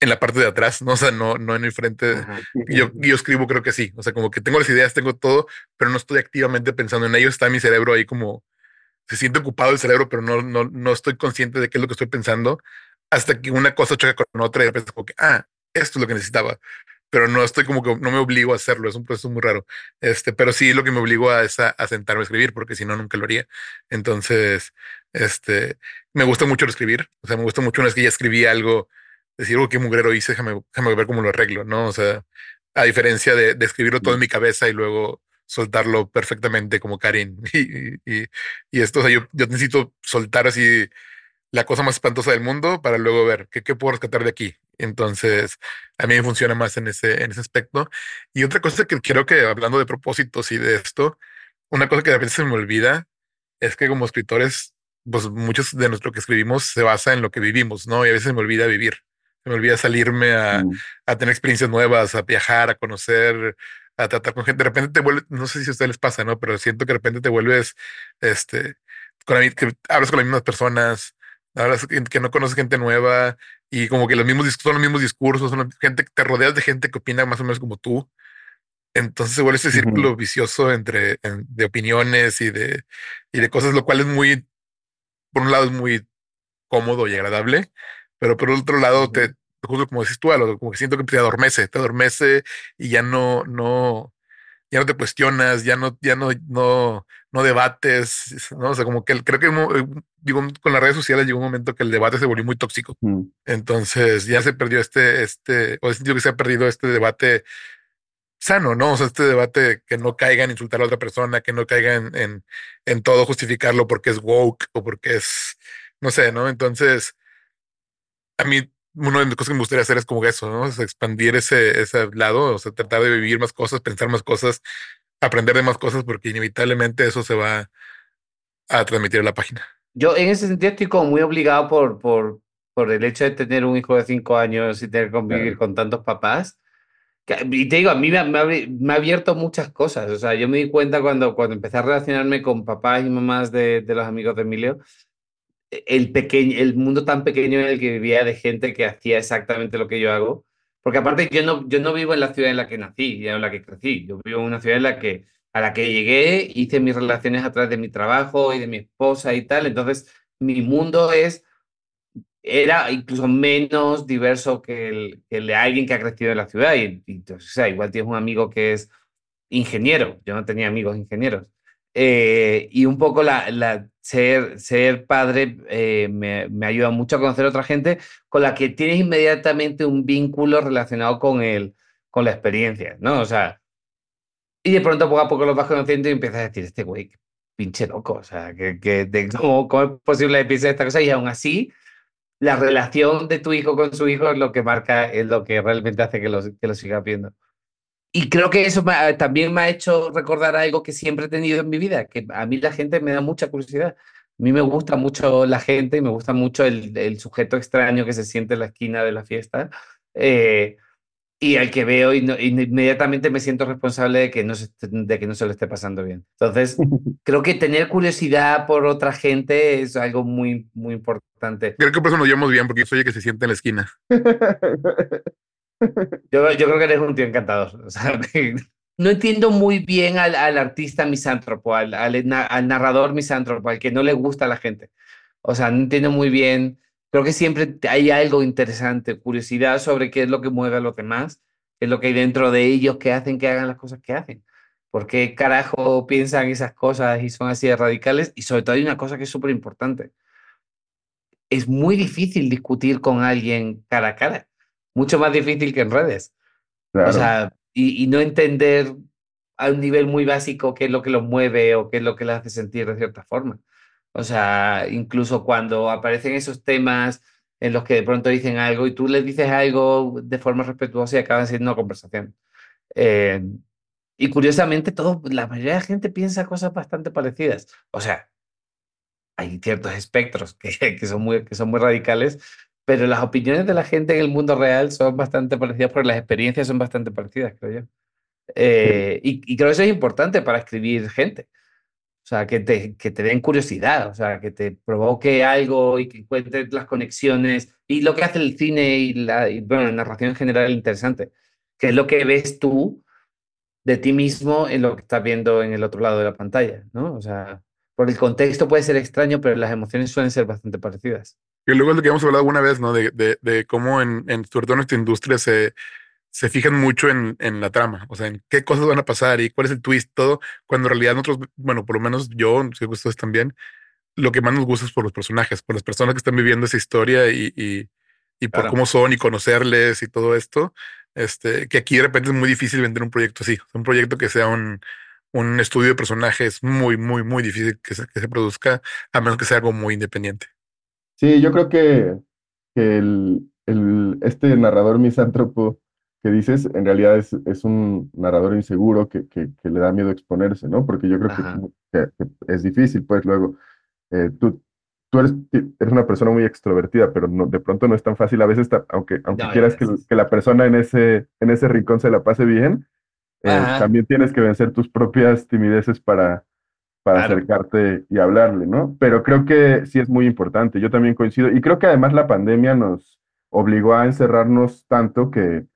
en la parte de atrás, ¿no? O sea, no, no en el frente. Yo, yo escribo, creo que sí. O sea, como que tengo las ideas, tengo todo, pero no estoy activamente pensando en ello. Está mi cerebro ahí como se siente ocupado el cerebro, pero no, no, no estoy consciente de qué es lo que estoy pensando hasta que una cosa choca con otra y de repente como que, ah, esto es lo que necesitaba. Pero no estoy como que no me obligo a hacerlo, es un proceso muy raro. Este, pero sí lo que me obligo a es a, sentarme a escribir, porque si no, nunca lo haría. Entonces, este, me gusta mucho escribir. O sea, me gusta mucho una vez que ya escribí algo, decir, oh, qué mugrero hice, déjame, déjame ver cómo lo arreglo, ¿no? O sea, a diferencia de, de escribirlo todo en mi cabeza y luego soltarlo perfectamente como Karin. Y, y, y esto, o sea, yo, yo, necesito soltar así la cosa más espantosa del mundo para luego ver qué, qué puedo rescatar de aquí. Entonces, a mí me funciona más en ese, en ese aspecto. Y otra cosa que creo que hablando de propósitos y de esto, una cosa que a veces se me olvida es que como escritores, pues muchos de nuestro que escribimos se basa en lo que vivimos, ¿no? Y a veces me olvida vivir. Me olvida salirme a, mm. a tener experiencias nuevas, a viajar, a conocer a tratar con gente. De repente te vuelves, no sé si a ustedes les pasa, ¿no? Pero siento que de repente te vuelves, este, con que hablas con las mismas personas, hablas que no conoces gente nueva y como que los mismos son los mismos discursos, son gente, te rodeas de gente que opina más o menos como tú. Entonces se vuelve ese círculo vicioso entre de opiniones y de, y de cosas, lo cual es muy, por un lado es muy cómodo y agradable, pero por otro lado te, justo como dices tú, como que siento que te adormece, te adormece y ya no, no, ya no te cuestionas, ya no, ya no, no, no debates, ¿no? O sea, como que creo que eh, digo, con las redes sociales llegó un momento que el debate se volvió muy tóxico. Mm. Entonces ya se perdió este, este, o he sentido que se ha perdido este debate sano, ¿no? O sea, este debate que no caiga en insultar a otra persona, que no caiga en, en, en todo justificarlo porque es woke o porque es, no sé, ¿no? Entonces, a mí una de las cosas que me gustaría hacer es como eso, ¿no? Es expandir ese, ese lado, o sea, tratar de vivir más cosas, pensar más cosas, aprender de más cosas, porque inevitablemente eso se va a transmitir a la página. Yo en ese sentido estoy como muy obligado por, por, por el hecho de tener un hijo de cinco años y tener que convivir con tantos papás. Y te digo, a mí me ha, me ha, abierto muchas cosas. O sea, yo me di cuenta cuando, cuando empecé a relacionarme con papás y mamás de, de los amigos de Emilio, el, pequeño, el mundo tan pequeño en el que vivía de gente que hacía exactamente lo que yo hago. Porque aparte yo no, yo no vivo en la ciudad en la que nací y en la que crecí. Yo vivo en una ciudad en la que, a la que llegué, hice mis relaciones a través de mi trabajo y de mi esposa y tal. Entonces, mi mundo es, era incluso menos diverso que el, que el de alguien que ha crecido en la ciudad. Y, sea, igual tienes un amigo que es ingeniero, yo no tenía amigos ingenieros. Eh, y un poco la, la ser, ser padre eh, me, me, ayuda mucho a conocer a otra gente con la que tienes inmediatamente un vínculo relacionado con, el, con la experiencia, ¿no? O sea, y de pronto poco a poco lo vas conociendo y empiezas a decir, este güey, pinche loco, o sea, que, que de, ¿cómo, ¿cómo, es posible que piense esta cosa? Y aún así, la relación de tu hijo con su hijo es lo que marca, es lo que realmente hace que lo, que lo siga viendo. Y creo que eso también me ha hecho recordar algo que siempre he tenido en mi vida, que a mí la gente me da mucha curiosidad. A mí me gusta mucho la gente y me gusta mucho el, el sujeto extraño que se siente en la esquina de la fiesta. Eh, y al que veo y inmediatamente me siento responsable de que, no se, de que no se lo esté pasando bien. Entonces, creo que tener curiosidad por otra gente es algo muy, muy importante. Creo que por eso nos llevamos bien, porque yo soy el que se siente en la esquina. Yo, creo que eres un tío encantador. No entiendo muy bien al, artista misántropo, al, narrador misántropo, al que no le gusta a la gente. O sea, no entiendo muy bien. Creo que siempre hay algo interesante, curiosidad sobre qué es lo que mueve a los demás, qué es lo que hay dentro de ellos que hacen que hagan las cosas que hacen. ¿Por qué carajo piensan esas cosas y son así de radicales? Y sobre todo hay una cosa que es súper importante. Es muy difícil discutir con alguien cara a cara mucho más difícil que en redes. Claro. O sea, y, y, no entender a un nivel muy básico qué es lo que los mueve o qué es lo que les hace sentir de cierta forma. O sea, incluso cuando aparecen esos temas en los que de pronto dicen algo y tú les dices algo de forma respetuosa y acaban siendo una conversación. Eh, y curiosamente, todo, la mayoría de la gente piensa cosas bastante parecidas. O sea, hay ciertos espectros que, que, son, muy, que son muy radicales, pero las opiniones de la gente en el mundo real son bastante parecidas porque las experiencias son bastante parecidas, creo yo. Eh, y, y, creo que eso es importante para escribir gente. O sea, que te, que te den curiosidad, o sea, que te provoque algo y que encuentres las conexiones. Y lo que hace el cine y la, y, bueno, la narración en general es interesante, que es lo que ves tú de ti mismo en lo que estás viendo en el otro lado de la pantalla, ¿no? O sea, por el contexto puede ser extraño, pero las emociones suelen ser bastante parecidas. Y luego es lo que hemos hablado alguna vez, ¿no? De, de, de cómo en, en, sobre todo en nuestra industria se, se fijan mucho en, en, la trama, o sea, en qué cosas van a pasar y cuál es el twist, todo, cuando en realidad nosotros, bueno, por lo menos yo, si ustedes también, lo que más nos gusta es por los personajes, por las personas que están viviendo esa historia y, y, y por claro. cómo son y conocerles y todo esto, este, que aquí de repente es muy difícil vender un proyecto así, un proyecto que sea un, un estudio de personajes muy, muy, muy difícil que se, que se produzca, a menos que sea algo muy independiente. Sí, yo creo que, que el, el, este narrador misántropo que dices, en realidad es, es un narrador inseguro que, que, que, le da miedo exponerse, ¿no? Porque yo creo que, es difícil, pues luego, eh, tú, tú eres, eres, una persona muy extrovertida, pero no, de pronto no es tan fácil, a veces, aunque, aunque no, quieras que, que, la persona en ese, en ese rincón se la pase bien, eh, también tienes que vencer tus propias timideces para, para claro. acercarte y hablarle, ¿no? Pero creo que sí es muy importante, yo también coincido, y creo que además la pandemia nos obligó a encerrarnos tanto que,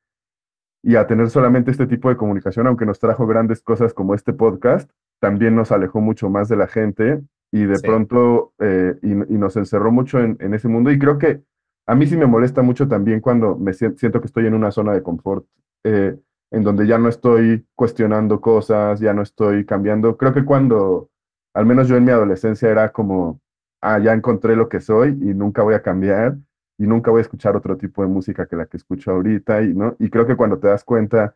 y a tener solamente este tipo de comunicación, aunque nos trajo grandes cosas como este podcast, también nos alejó mucho más de la gente y de sí. pronto, eh, y, y, nos encerró mucho en, en, ese mundo, y creo que a mí sí me molesta mucho también cuando me siento que estoy en una zona de confort. Eh, en donde ya no estoy cuestionando cosas, ya no estoy cambiando. Creo que cuando al menos yo en mi adolescencia era como, ah, ya encontré lo que soy y nunca voy a cambiar y nunca voy a escuchar otro tipo de música que la que escucho ahorita y no y creo que cuando te das cuenta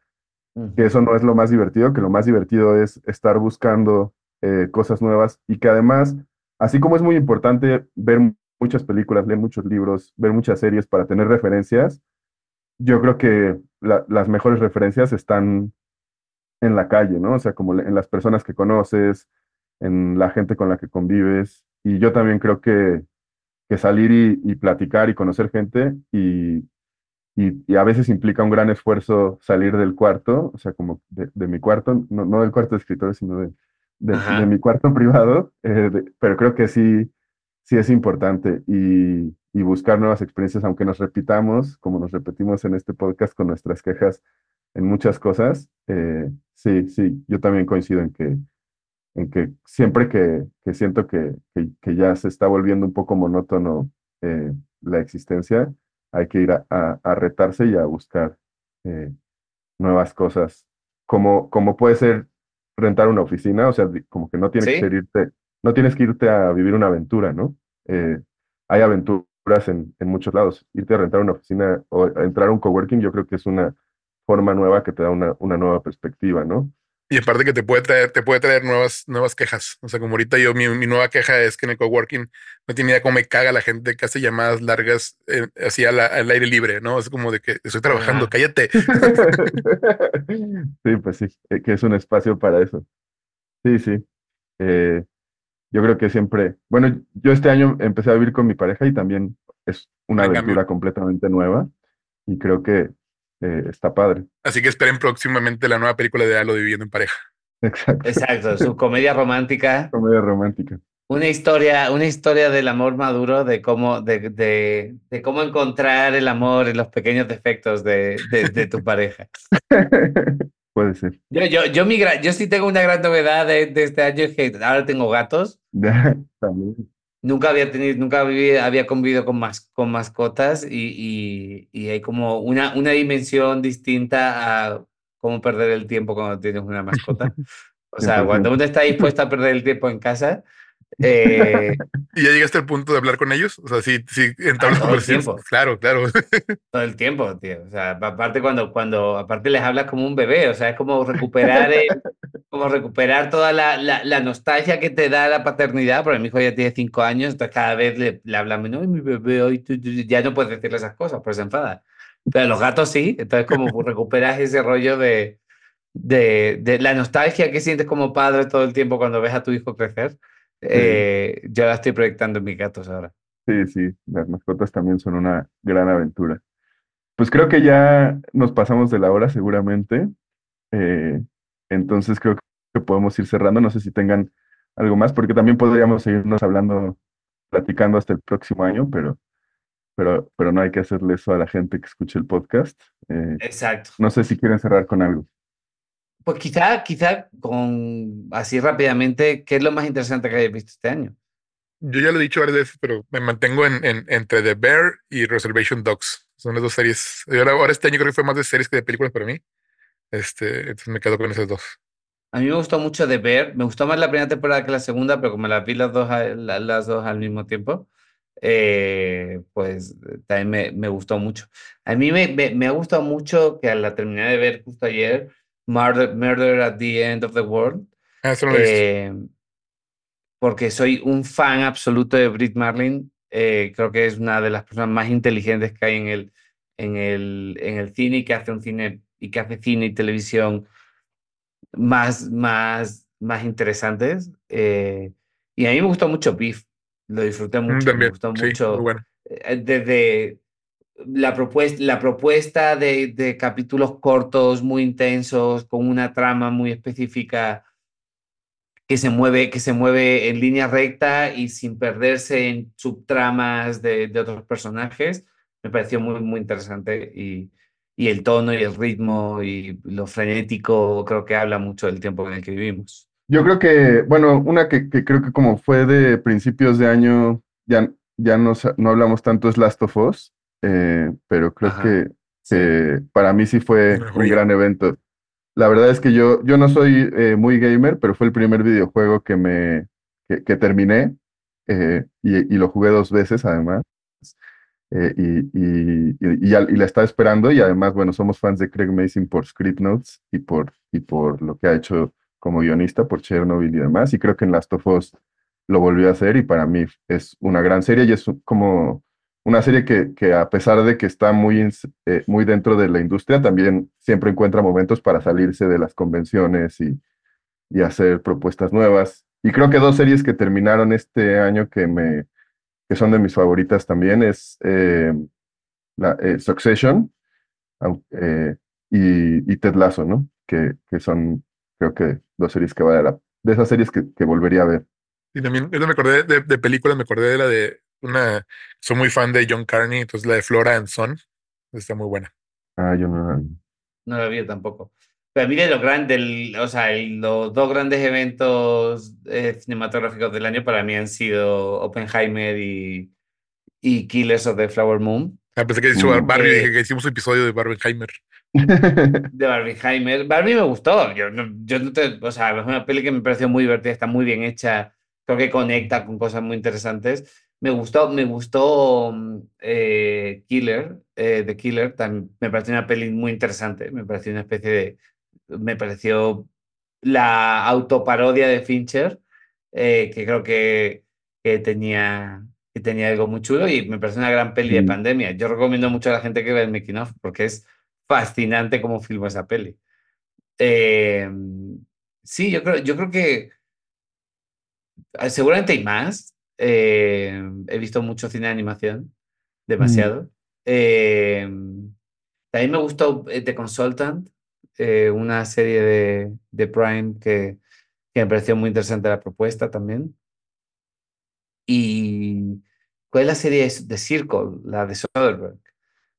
que eso no es lo más divertido, que lo más divertido es estar buscando eh, cosas nuevas y que además, así como es muy importante ver muchas películas, leer muchos libros, ver muchas series para tener referencias, yo creo que la, las mejores referencias están en la calle, ¿no? O sea, como en las personas que conoces, en la gente con la que convives. Y yo también creo que, que salir y, y, platicar y conocer gente y, y, y, a veces implica un gran esfuerzo salir del cuarto, o sea, como de, de mi cuarto, no, no, del cuarto de escritorio, sino de, de, de mi cuarto privado, eh, pero creo que sí, sí es importante y, y buscar nuevas experiencias, aunque nos repitamos, como nos repetimos en este podcast con nuestras quejas en muchas cosas. Eh, sí, sí, yo también coincido en que en que siempre que, que siento que, que, que, ya se está volviendo un poco monótono eh, la existencia, hay que ir a, a, a retarse y a buscar eh, nuevas cosas, como, como puede ser rentar una oficina, o sea, como que no tienes ¿Sí? que irte, no tienes que irte a vivir una aventura, ¿no? Eh, hay aventuras en, en muchos lados. Irte a rentar una oficina o entrar a un coworking, yo creo que es una forma nueva que te da una, una nueva perspectiva, ¿no? Y aparte que te puede traer, te puede traer nuevas, nuevas quejas. O sea, como ahorita yo, mi, mi nueva queja es que en el coworking no tiene idea cómo me caga la gente que hace llamadas largas eh, así a la- al aire libre, ¿no? Es como de que estoy trabajando, cállate. Sí, pues sí, eh, que es un espacio para eso. Sí, sí. Eh, yo creo que siempre, bueno, yo este año empecé a vivir con mi pareja y también es una aventura completamente nueva y creo que eh, está padre. Así que esperen próximamente la nueva película de Halo Viviendo en Pareja. Exacto. Exacto, su comedia romántica. Comedia romántica. Una historia, una historia del amor maduro, de cómo, de, de, de cómo encontrar el amor en los pequeños defectos de, de, de tu pareja. Puede ser. Yo, yo, yo, mi yo sí tengo una gran novedad de, de este año, es que ahora tengo gatos. También. Nunca había tenido, nunca viví- había convivido con, mas, con mascotas y, y, y hay como una, una dimensión distinta a cómo perder el tiempo cuando tienes una mascota. O sea, 100%. cuando uno está dispuesto a perder el tiempo en casa, eh, ¿Y ya llegaste al punto de hablar con ellos? O sea, sí, sí, entablas todo el tiempo. Claro, claro. todo el tiempo, tío. O sea, aparte cuando, cuando, aparte les hablas como un bebé, o sea, es como recuperar, el- como recuperar toda la, la, la nostalgia que te da la paternidad, porque mi hijo ya tiene cinco años, entonces cada vez le, le hablamos, no, mi bebé, hoy tú- tú", ya no puedes decirle esas cosas, pues se enfada. Pero los gatos sí, entonces como recuperas ese rollo de, de, de la nostalgia que sientes como padre todo el tiempo cuando ves a tu hijo crecer. eh, yo la estoy proyectando en mis gatos ahora. Sí, sí, las mascotas también son una gran aventura. Pues creo que ya nos pasamos de la hora seguramente. eh, entonces creo que podemos ir cerrando. No sé si tengan algo más, porque también podríamos seguirnos hablando, platicando hasta el próximo año, pero, pero, pero no hay que hacerle eso a la gente que escuche el podcast. Eh, Exacto. no sé si quieren cerrar con algo. Pues quizá, quizá con así rápidamente, ¿qué es lo más interesante que hayas visto este año? Yo ya lo he dicho varias veces, pero me mantengo en, en- entre The Bear y Reservation Dogs. Son las dos series. Ahora este año creo que fue más de series que de películas para mí. Este, entonces me quedo con esas dos. A mí me gustó mucho The Bear, me gustó más la primera temporada que la segunda, pero como las vi las dos, a- la- las dos al mismo tiempo, eh, pues también me, me gustó mucho. A mí me, me, me ha gustado mucho que la terminé de ver justo ayer, Murder, Murder at the End of the World, Ah, eso lo eh, porque soy un fan absoluto de Brit Marlin. eh, creo que es una de las personas más inteligentes que hay en el, en el, en el cine y que hace un cine y que hace cine y televisión más, más, más interesantes. eh, y a mí me gustó mucho Beef. Lo disfruté Mm, mucho. Me gustó sí, mucho. muy bueno. eh, Desde la propuesta, la propuesta de, de capítulos cortos, muy intensos, con una trama muy específica que se mueve, que se mueve en línea recta y sin perderse en subtramas de, de otros personajes, me pareció muy, muy interesante y, y el tono y el ritmo y lo frenético creo que habla mucho del tiempo en el que vivimos. Yo creo que, bueno, una que, que creo que como fue de principios de año, ya, ya no, no hablamos tanto es Last of Us, eh, pero creo Ajá. que, que para mí sí fue un gran evento. La verdad es que yo, yo no soy eh, muy gamer, pero fue el primer videojuego que me que, que terminé eh, y, y lo jugué dos veces además. Eh, y, y, y, y la estaba esperando y además, bueno, somos fans de Craig Mason por Script Notes y por, y por lo que ha hecho como guionista por Chernobyl y demás, y creo que en Last of Us lo volvió a hacer y para mí es una gran serie y es como una serie que, que a pesar de que está muy, eh, muy dentro de la industria, también siempre encuentra momentos para salirse de las convenciones y, y hacer propuestas nuevas. Y creo que dos series que terminaron este año que, me, que son de mis favoritas también es eh, la, eh, Succession eh, y, y Ted Lasso, ¿no? Que, que son, creo que dos series que vale la de esas series que, que volvería a ver. Y también, yo me acordé de, de películas, me acordé de la de una, soy muy fan de John Carney, entonces la de Flora and Son, está muy buena. Ah, yo no. No lo vi tampoco. Pero a mí de los grandes, o sea, los dos grandes eventos eh, cinematográficos del año para mí han sido Oppenheimer y, y Killers of the Flower Moon. Ah, pensé que he dicho Mm. Barbie, Eh, dije que hicimos un episodio de Barbenheimer. de Barbieheimer. Barbie me gustó. Yo, yo no te- o sea, es una peli que me pareció muy divertida, está muy bien hecha, creo que conecta con cosas muy interesantes. Me gustó, me gustó eh, Killer, eh, The Killer, también me pareció una peli muy interesante. Me pareció una especie de. Me pareció la autoparodia de Fincher, eh, que creo que, que tenía, que tenía algo muy chulo y me parece una gran peli de Sí. pandemia. Yo recomiendo mucho a la gente que vea el making of porque es fascinante cómo filmó esa peli. Eh, sí, yo creo, yo creo que eh, seguramente hay más. Eh, he visto mucho cine de animación, demasiado. Eh, también me gustó eh, The Consultant, eh, una serie de, de Prime que, que me pareció muy interesante la propuesta también. Y ¿cuál es la serie de Circle? La de Soderbergh.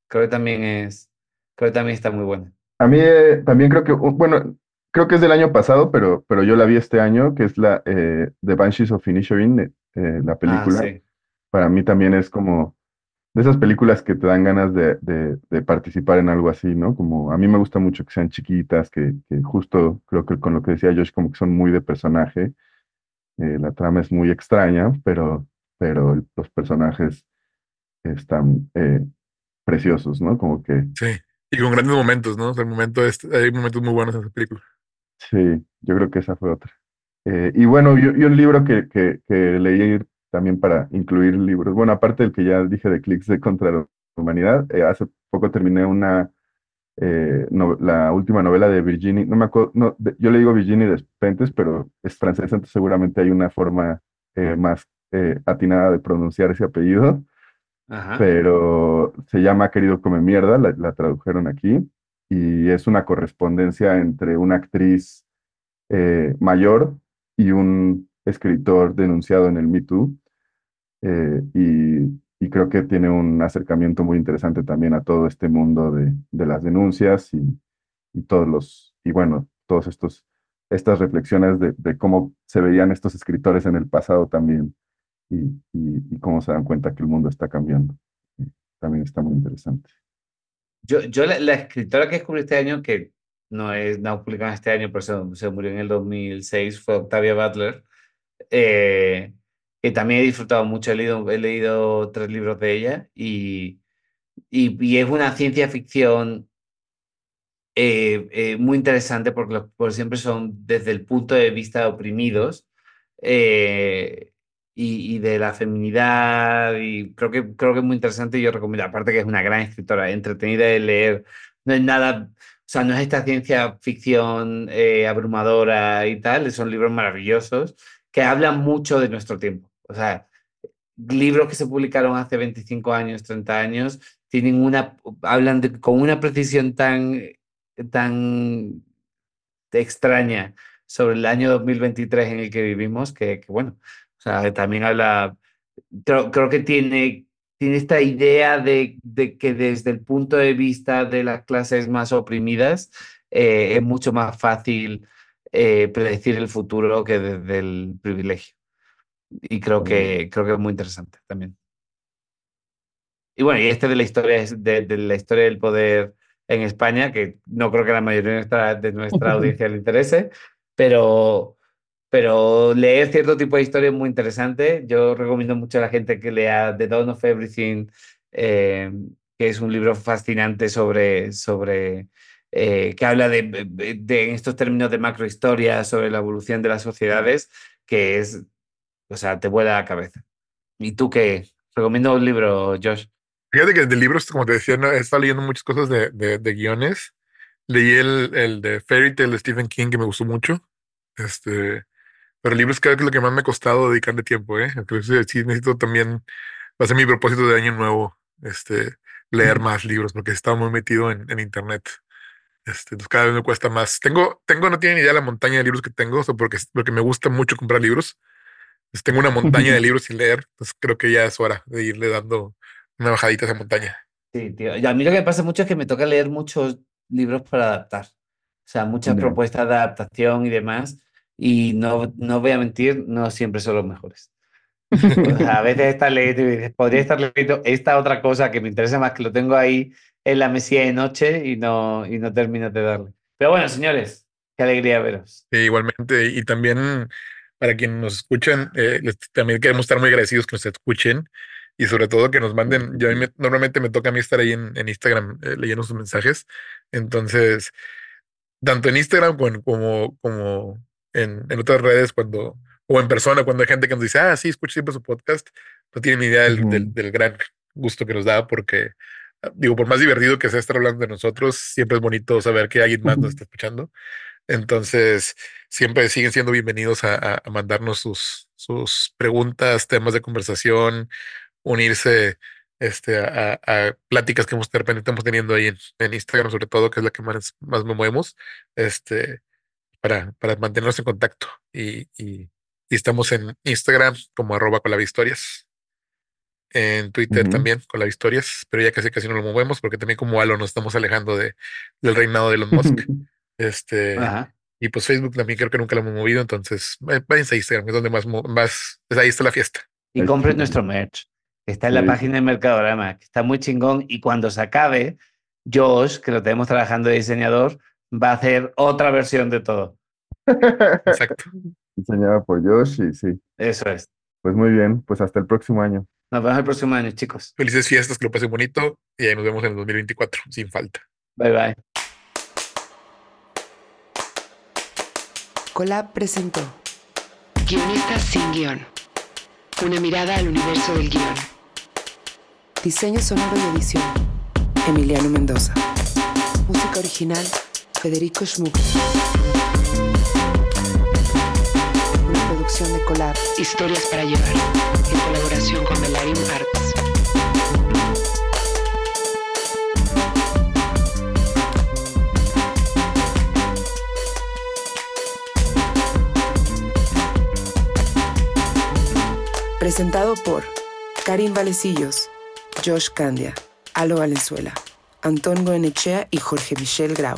Creo que también es, creo que también está muy buena. A mí eh, también creo que, bueno, creo que es del año pasado, pero, pero yo la vi este año, que es la eh, The Banshees of Inisherin, eh, eh, la Ah, película. sí. Para mí también es como de esas películas que te dan ganas de, de- de participar en algo así, ¿no? Como a mí me gusta mucho que sean chiquitas, que, que justo creo que con lo que decía Josh, como que son muy de personaje. Eh, la trama es muy extraña, pero, pero el- los personajes están eh, preciosos, ¿no? Como que Sí. Y con grandes momentos, ¿no? O sea, el momento es, hay momentos muy buenos en esa película. Sí, yo creo que esa fue otra. Eh, y bueno, y, y un libro que, que, que leí también para incluir libros, bueno, aparte del que ya dije de Clics de Contra la Humanidad, eh, hace poco terminé una, eh, no- la última novela de Virginie, no me acuerdo, no, de- yo le digo Virginie Despentes, pero es francesa, entonces seguramente hay una forma eh, más eh, atinada de pronunciar ese apellido. Ajá. pero se llama Querido Come Mierda, la, la tradujeron aquí, y es una correspondencia entre una actriz eh, mayor y un escritor denunciado en el Me Too, eh, y, y creo que tiene un acercamiento muy interesante también a todo este mundo de, de las denuncias y, y todos los, y bueno, todos estos, estas reflexiones de, de cómo se veían estos escritores en el pasado también, y, y- cómo se dan cuenta que el mundo está cambiando también está muy interesante. Yo, yo la, la escritora que descubrí este año, que no es no publicada este año, pero se, se murió en el 2006, fue Octavia Butler, eh, que también he disfrutado mucho, he leído, he leído tres libros de ella y, y, es una ciencia ficción eh, eh, muy interesante porque por siempre son desde el punto de vista de oprimidos eh, y, y de la feminidad y creo que, creo que es muy interesante y yo recomiendo, aparte que es una gran escritora, entretenida de leer, no es nada, o sea, no es esta ciencia ficción abrumadora y tal, son libros maravillosos que hablan mucho de nuestro tiempo, o sea, libros que se publicaron hace 25 años, 30 años, tienen una, hablan de- con una precisión tan, tan extraña sobre el año 2023 en el que vivimos, que, bueno, o sea, también habla, creo, creo que tiene, tiene esta idea de, de que desde el punto de vista de las clases más oprimidas eh, es mucho más fácil eh, predecir el futuro que desde el privilegio. Y creo que, creo que es muy interesante también. Y bueno, y este de la historia de, de la historia del poder en España, que no creo que a la mayoría de nuestra, de nuestra audiencia le interese, pero, pero leer cierto tipo de historia es muy interesante. Yo recomiendo mucho a la gente que lea The Dawn of Everything, eh, que es un libro fascinante sobre, sobre eh, que habla de, de- de- en estos términos de macrohistoria sobre la evolución de las sociedades, que es, o sea, te vuela la cabeza. ¿Y tú qué? Recomiendo un libro, Josh. Fíjate que de libros, como te decía, no, he estado leyendo muchas cosas de, de, de guiones. Leí el, el de Fairy Tail de Stephen King, que me gustó mucho. Este, pero libros creo que es lo que más me ha costado dedicarle tiempo, ¿eh? Entonces sí necesito también, va a ser mi propósito de año nuevo, este, leer más libros, porque he estado muy metido en, en internet. Este, entonces cada vez me cuesta más. Tengo, tengo, no tienen idea la montaña de libros que tengo, porque, porque me gusta mucho comprar libros. Entonces, tengo una montaña de libros sin leer, entonces creo que ya es hora de irle dando una bajadita a esa montaña. Sí, tío. Y a mí lo que me pasa mucho es que me toca leer muchos libros para adaptar. O sea, muchas Ya. propuestas de adaptación y demás. Y no, no voy a mentir, no siempre son los mejores. O sea, a veces estás leyendo y dices, podría estar leyendo esta otra cosa que me interesa más, que lo tengo ahí en la mesilla de noche y no, y no terminas de darle. Pero bueno, señores, qué alegría veros. Sí, igualmente, y también para quienes nos escuchan, eh, les- también queremos estar muy agradecidos que nos escuchen y sobre todo que nos manden, yo me- normalmente me toca a mí estar ahí en, en Instagram eh, leyendo sus mensajes, entonces, tanto en Instagram como, como, como en, en otras redes, cuando, o en persona, cuando hay gente que nos dice, ah, sí, escucho siempre su podcast, no tienen ni idea del, Ujú. del, del gran gusto que nos da porque, digo, por más divertido que sea estar hablando de nosotros, siempre es bonito saber que alguien más nos está escuchando. Entonces, siempre siguen siendo bienvenidos a, mandarnos sus, sus preguntas, temas de conversación, unirse este, a, pláticas que de repente estamos teniendo ahí en, en Instagram, sobre todo, que es la que más, más me movemos, este, para, para mantenernos en contacto. Y, y- y estamos en Instagram como arroba con historias. En Twitter también con las historias, pero ya casi casi no lo movemos porque también como Halo nos estamos alejando de, del reinado de Elon Musk. Este, Ajá. y pues Facebook también creo que nunca lo hemos movido, entonces eh, váyanse a Instagram, es donde más, más, pues ahí está la fiesta. Y compren nuestro merch. que Está en la Sí. página de Mercadorama, que está muy chingón. Y cuando se acabe, Josh, que lo tenemos trabajando de diseñador, va a hacer otra versión de todo. Exacto. Diseñada por Josh y sí. Eso es. Pues muy bien, pues hasta el próximo año. Nos vemos el próximo año, chicos. Felices fiestas, que lo pasen bonito y ahí nos vemos en el 2024, sin falta. Bye bye. Colab presentó Guionistas sin guion. Una mirada al universo del guion. Diseño sonoro y edición. Emiliano Mendoza. Música original. Federico Schmuck. Una producción de Colab. Historias para llevar. En colaboración con Melarium Arts. Presentado por Karim Valecillos, Josh Candia, Alo Valenzuela, Antón Goenechea y Jorge Michel Grau.